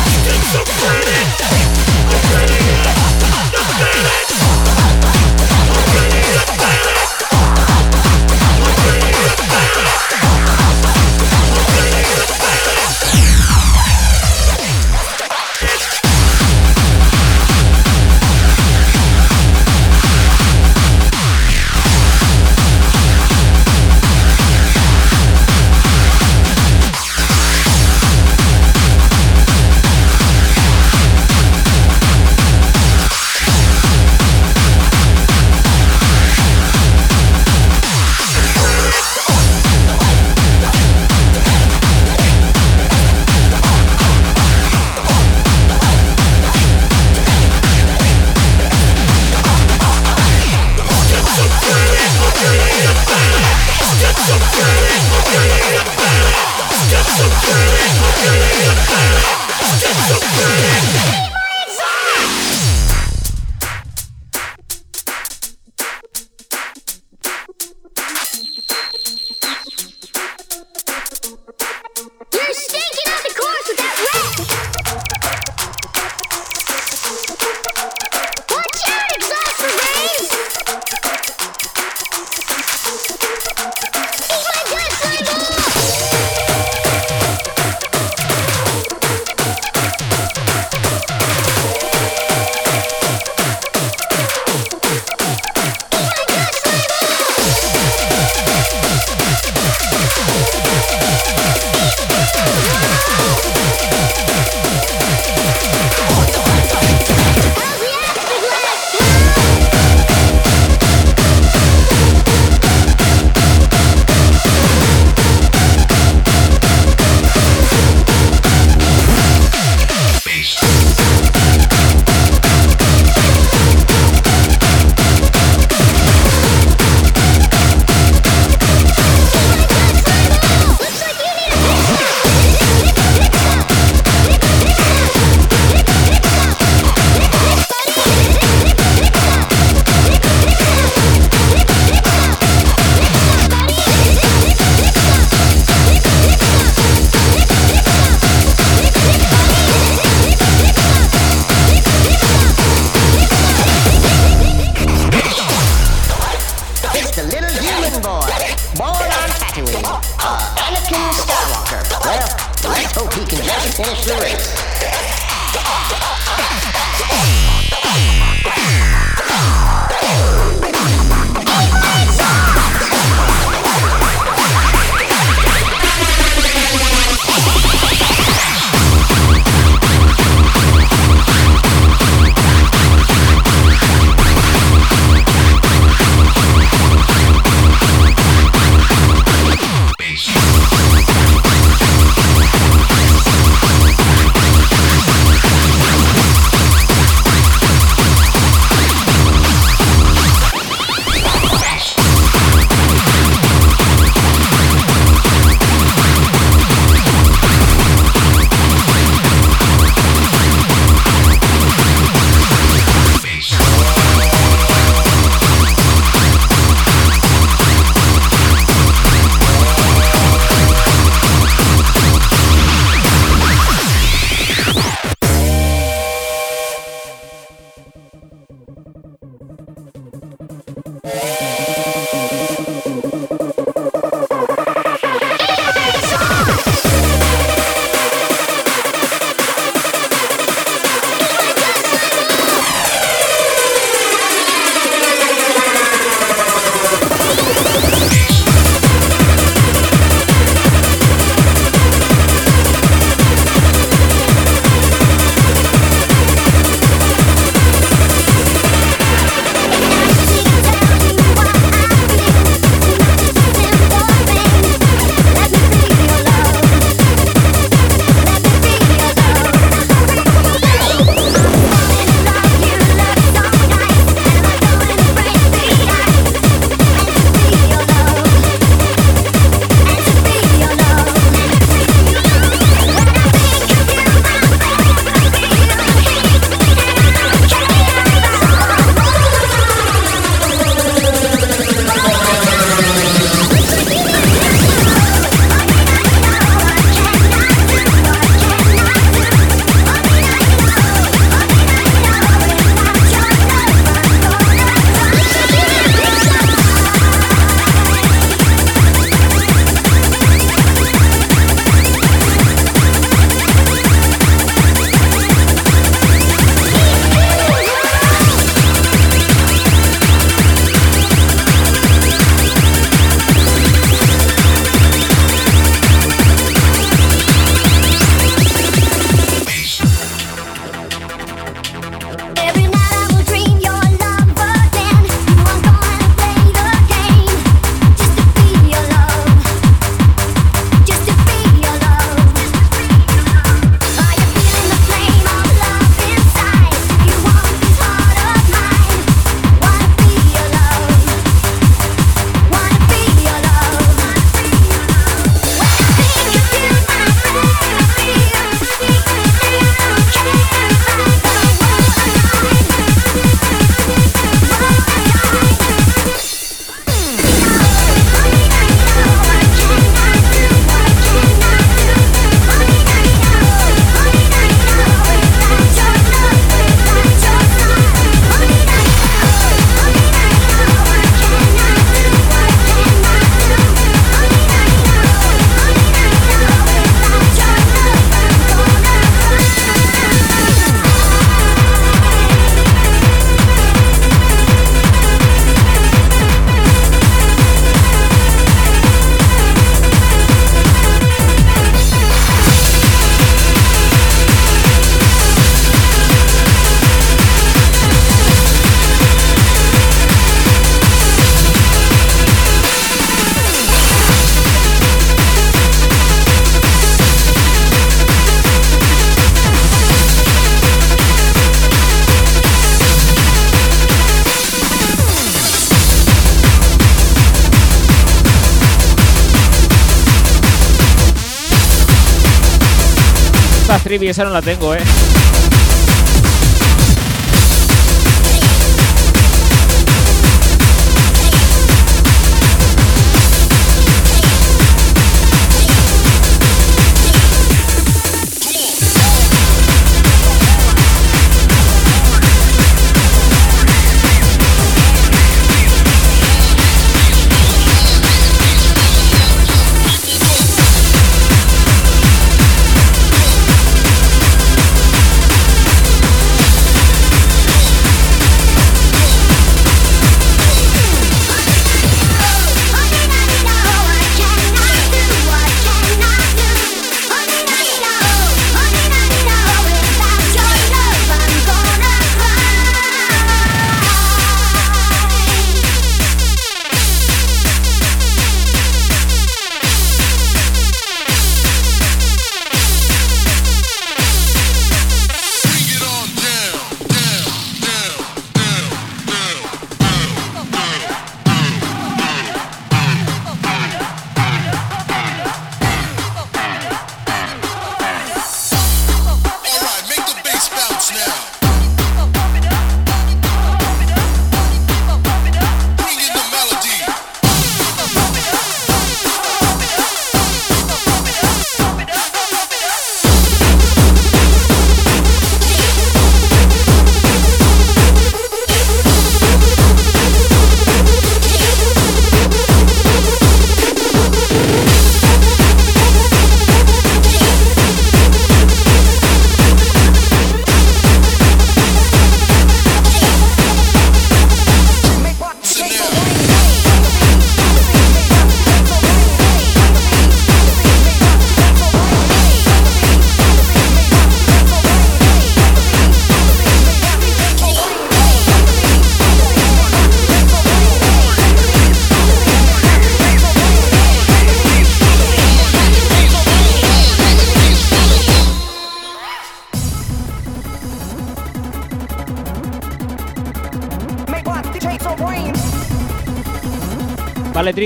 Trivi, esa no la tengo, eh.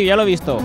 Ya lo he visto.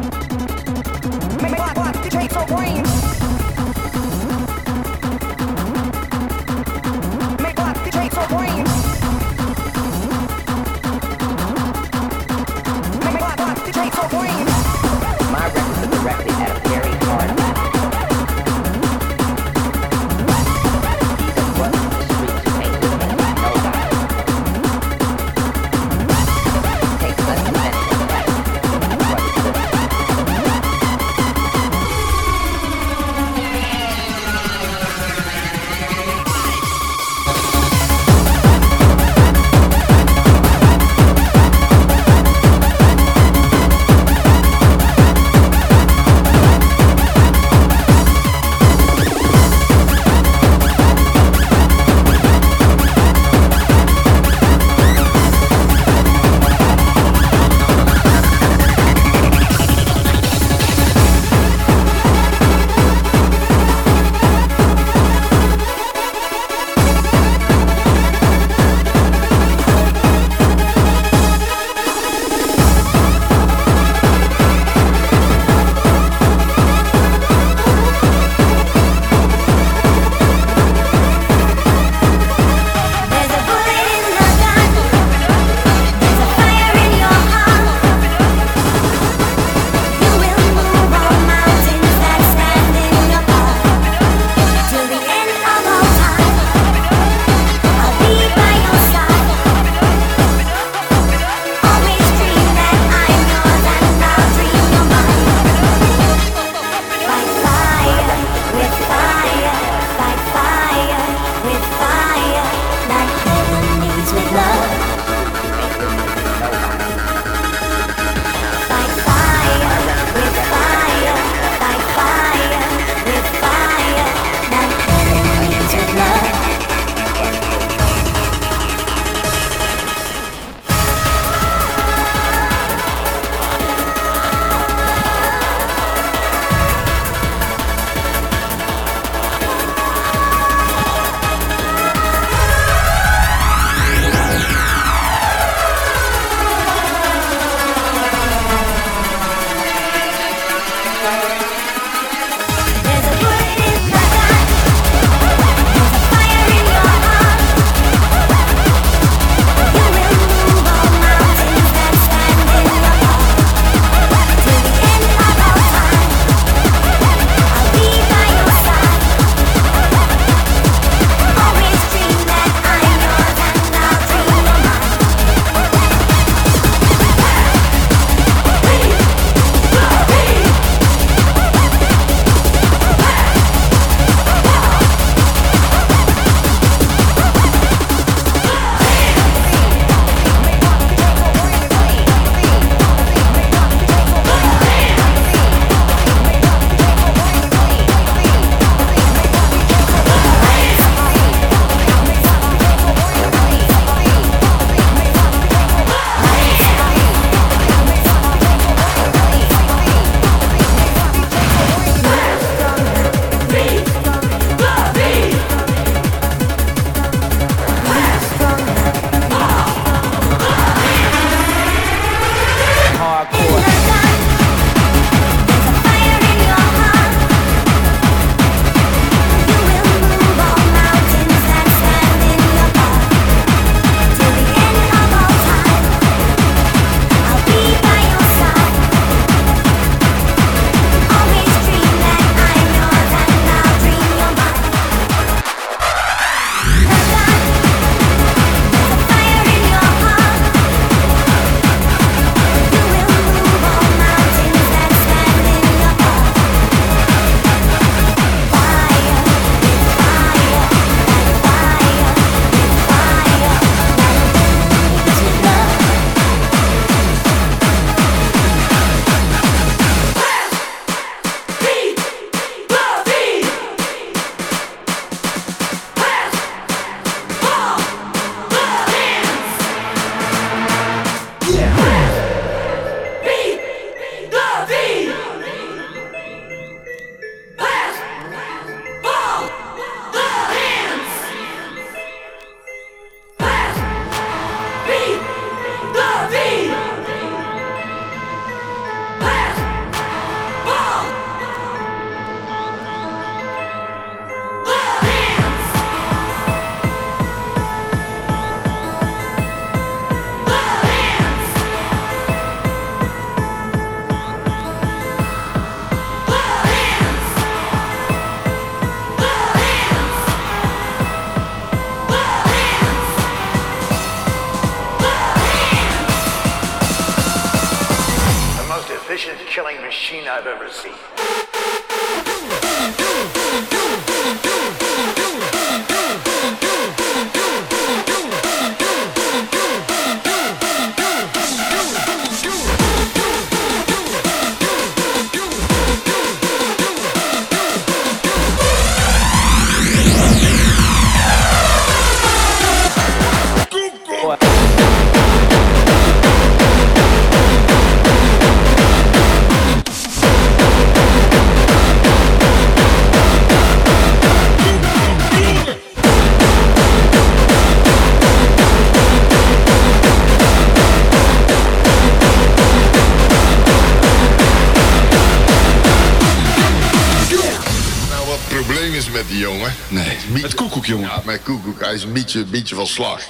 Beetje, beetje van slag.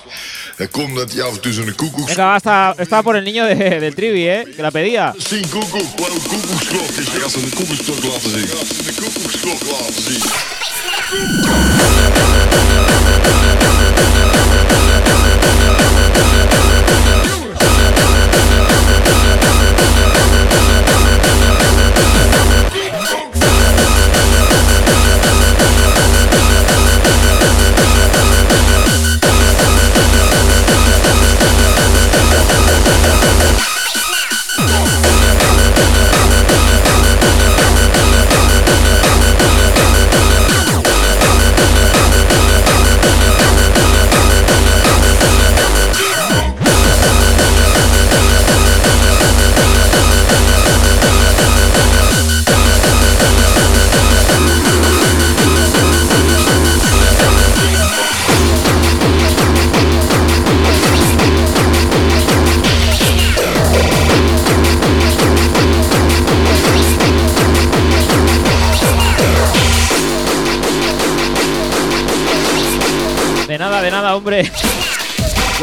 Dat komt dat hij af en toe zo'n koekoek... Venga, va, está, por el niño de, del trivi, ¿eh? Que la pedía. Zien koekoek, wat een koekoeksklok is. Ik ga ze een koekoeksklok laten zien. Ik ga ze een koekoeksklok laten zien.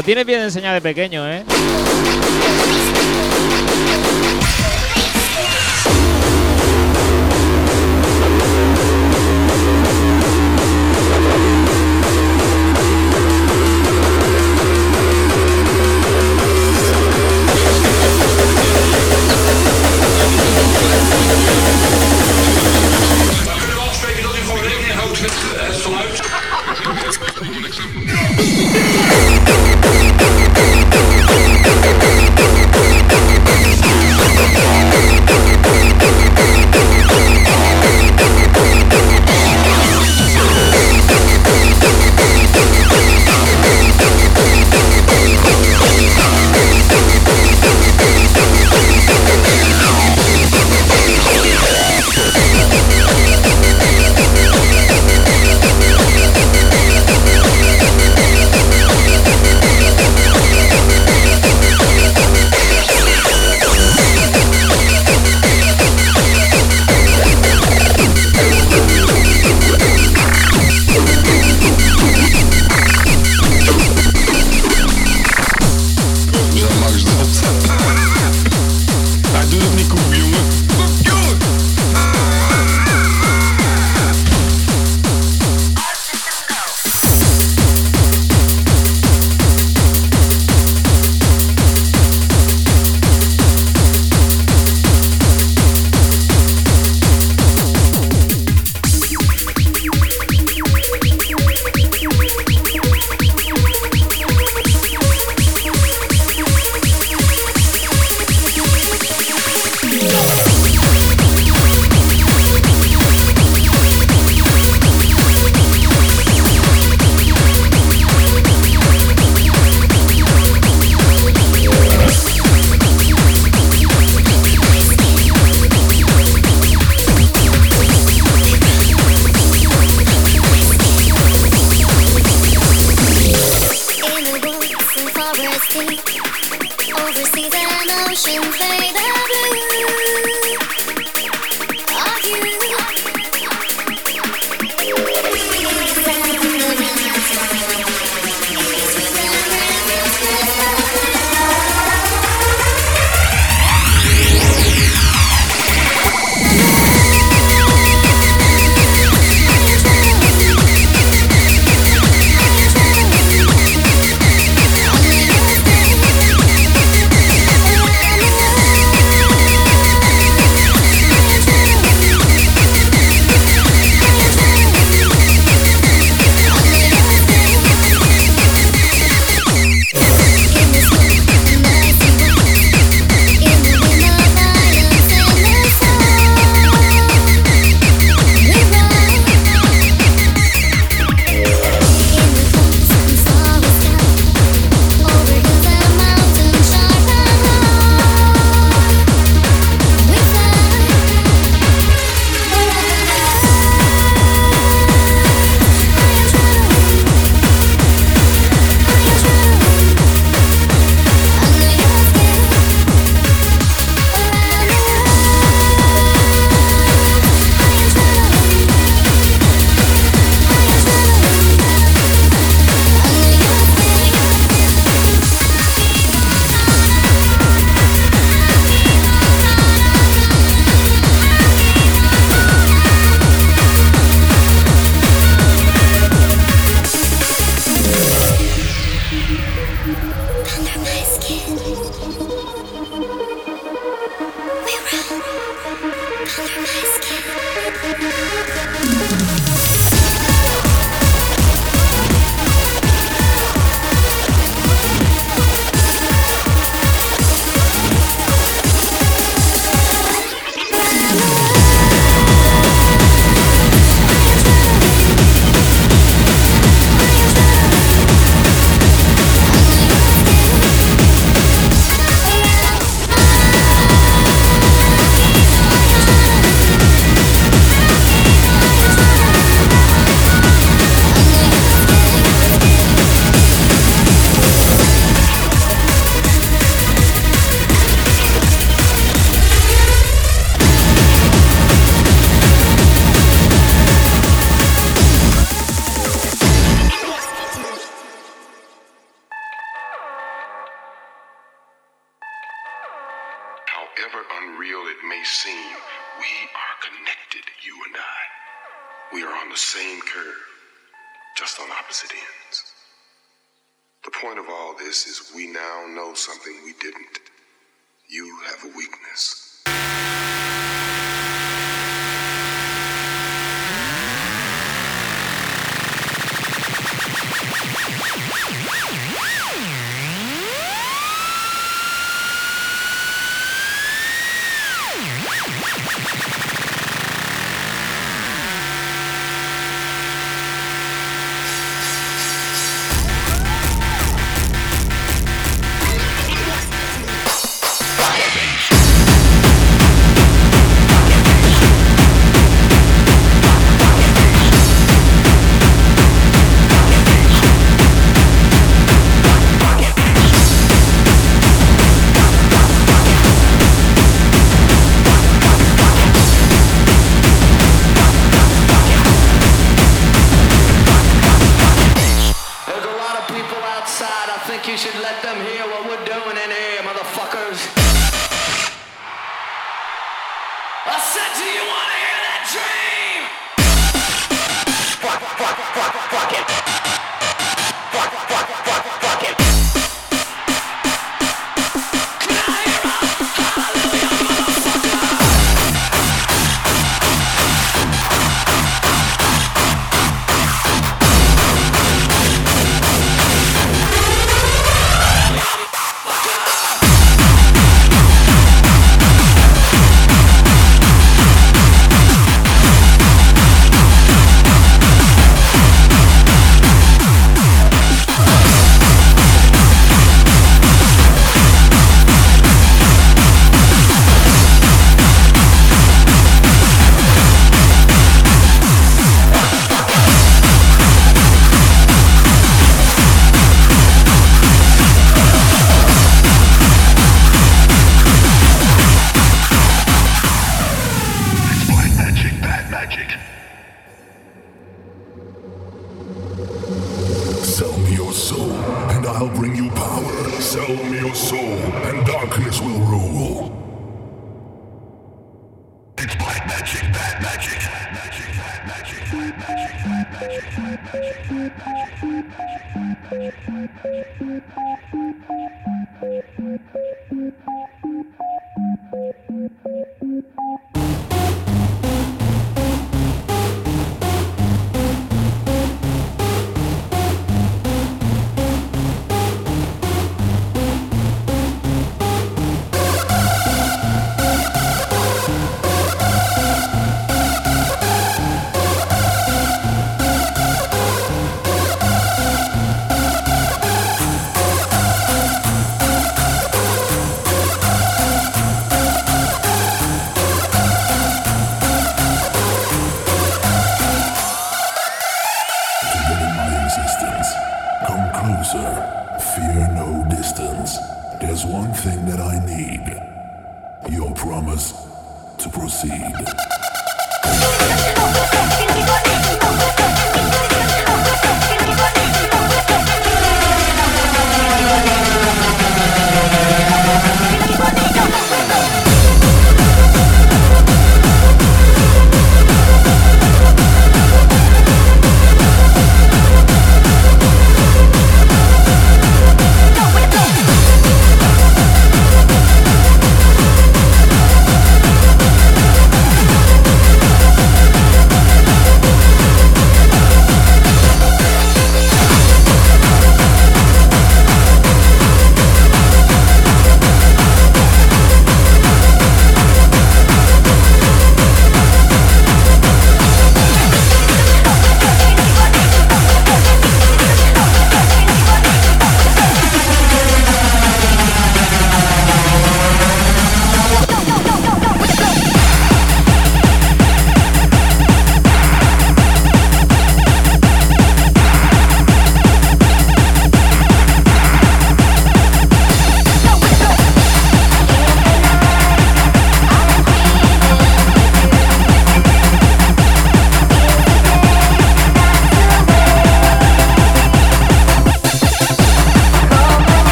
Lo tienes bien enseñado de pequeño, ¿eh? this is we now know something we didn't. You have a weakness.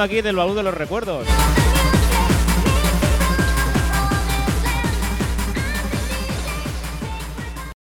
Aquí del baúl de los recuerdos.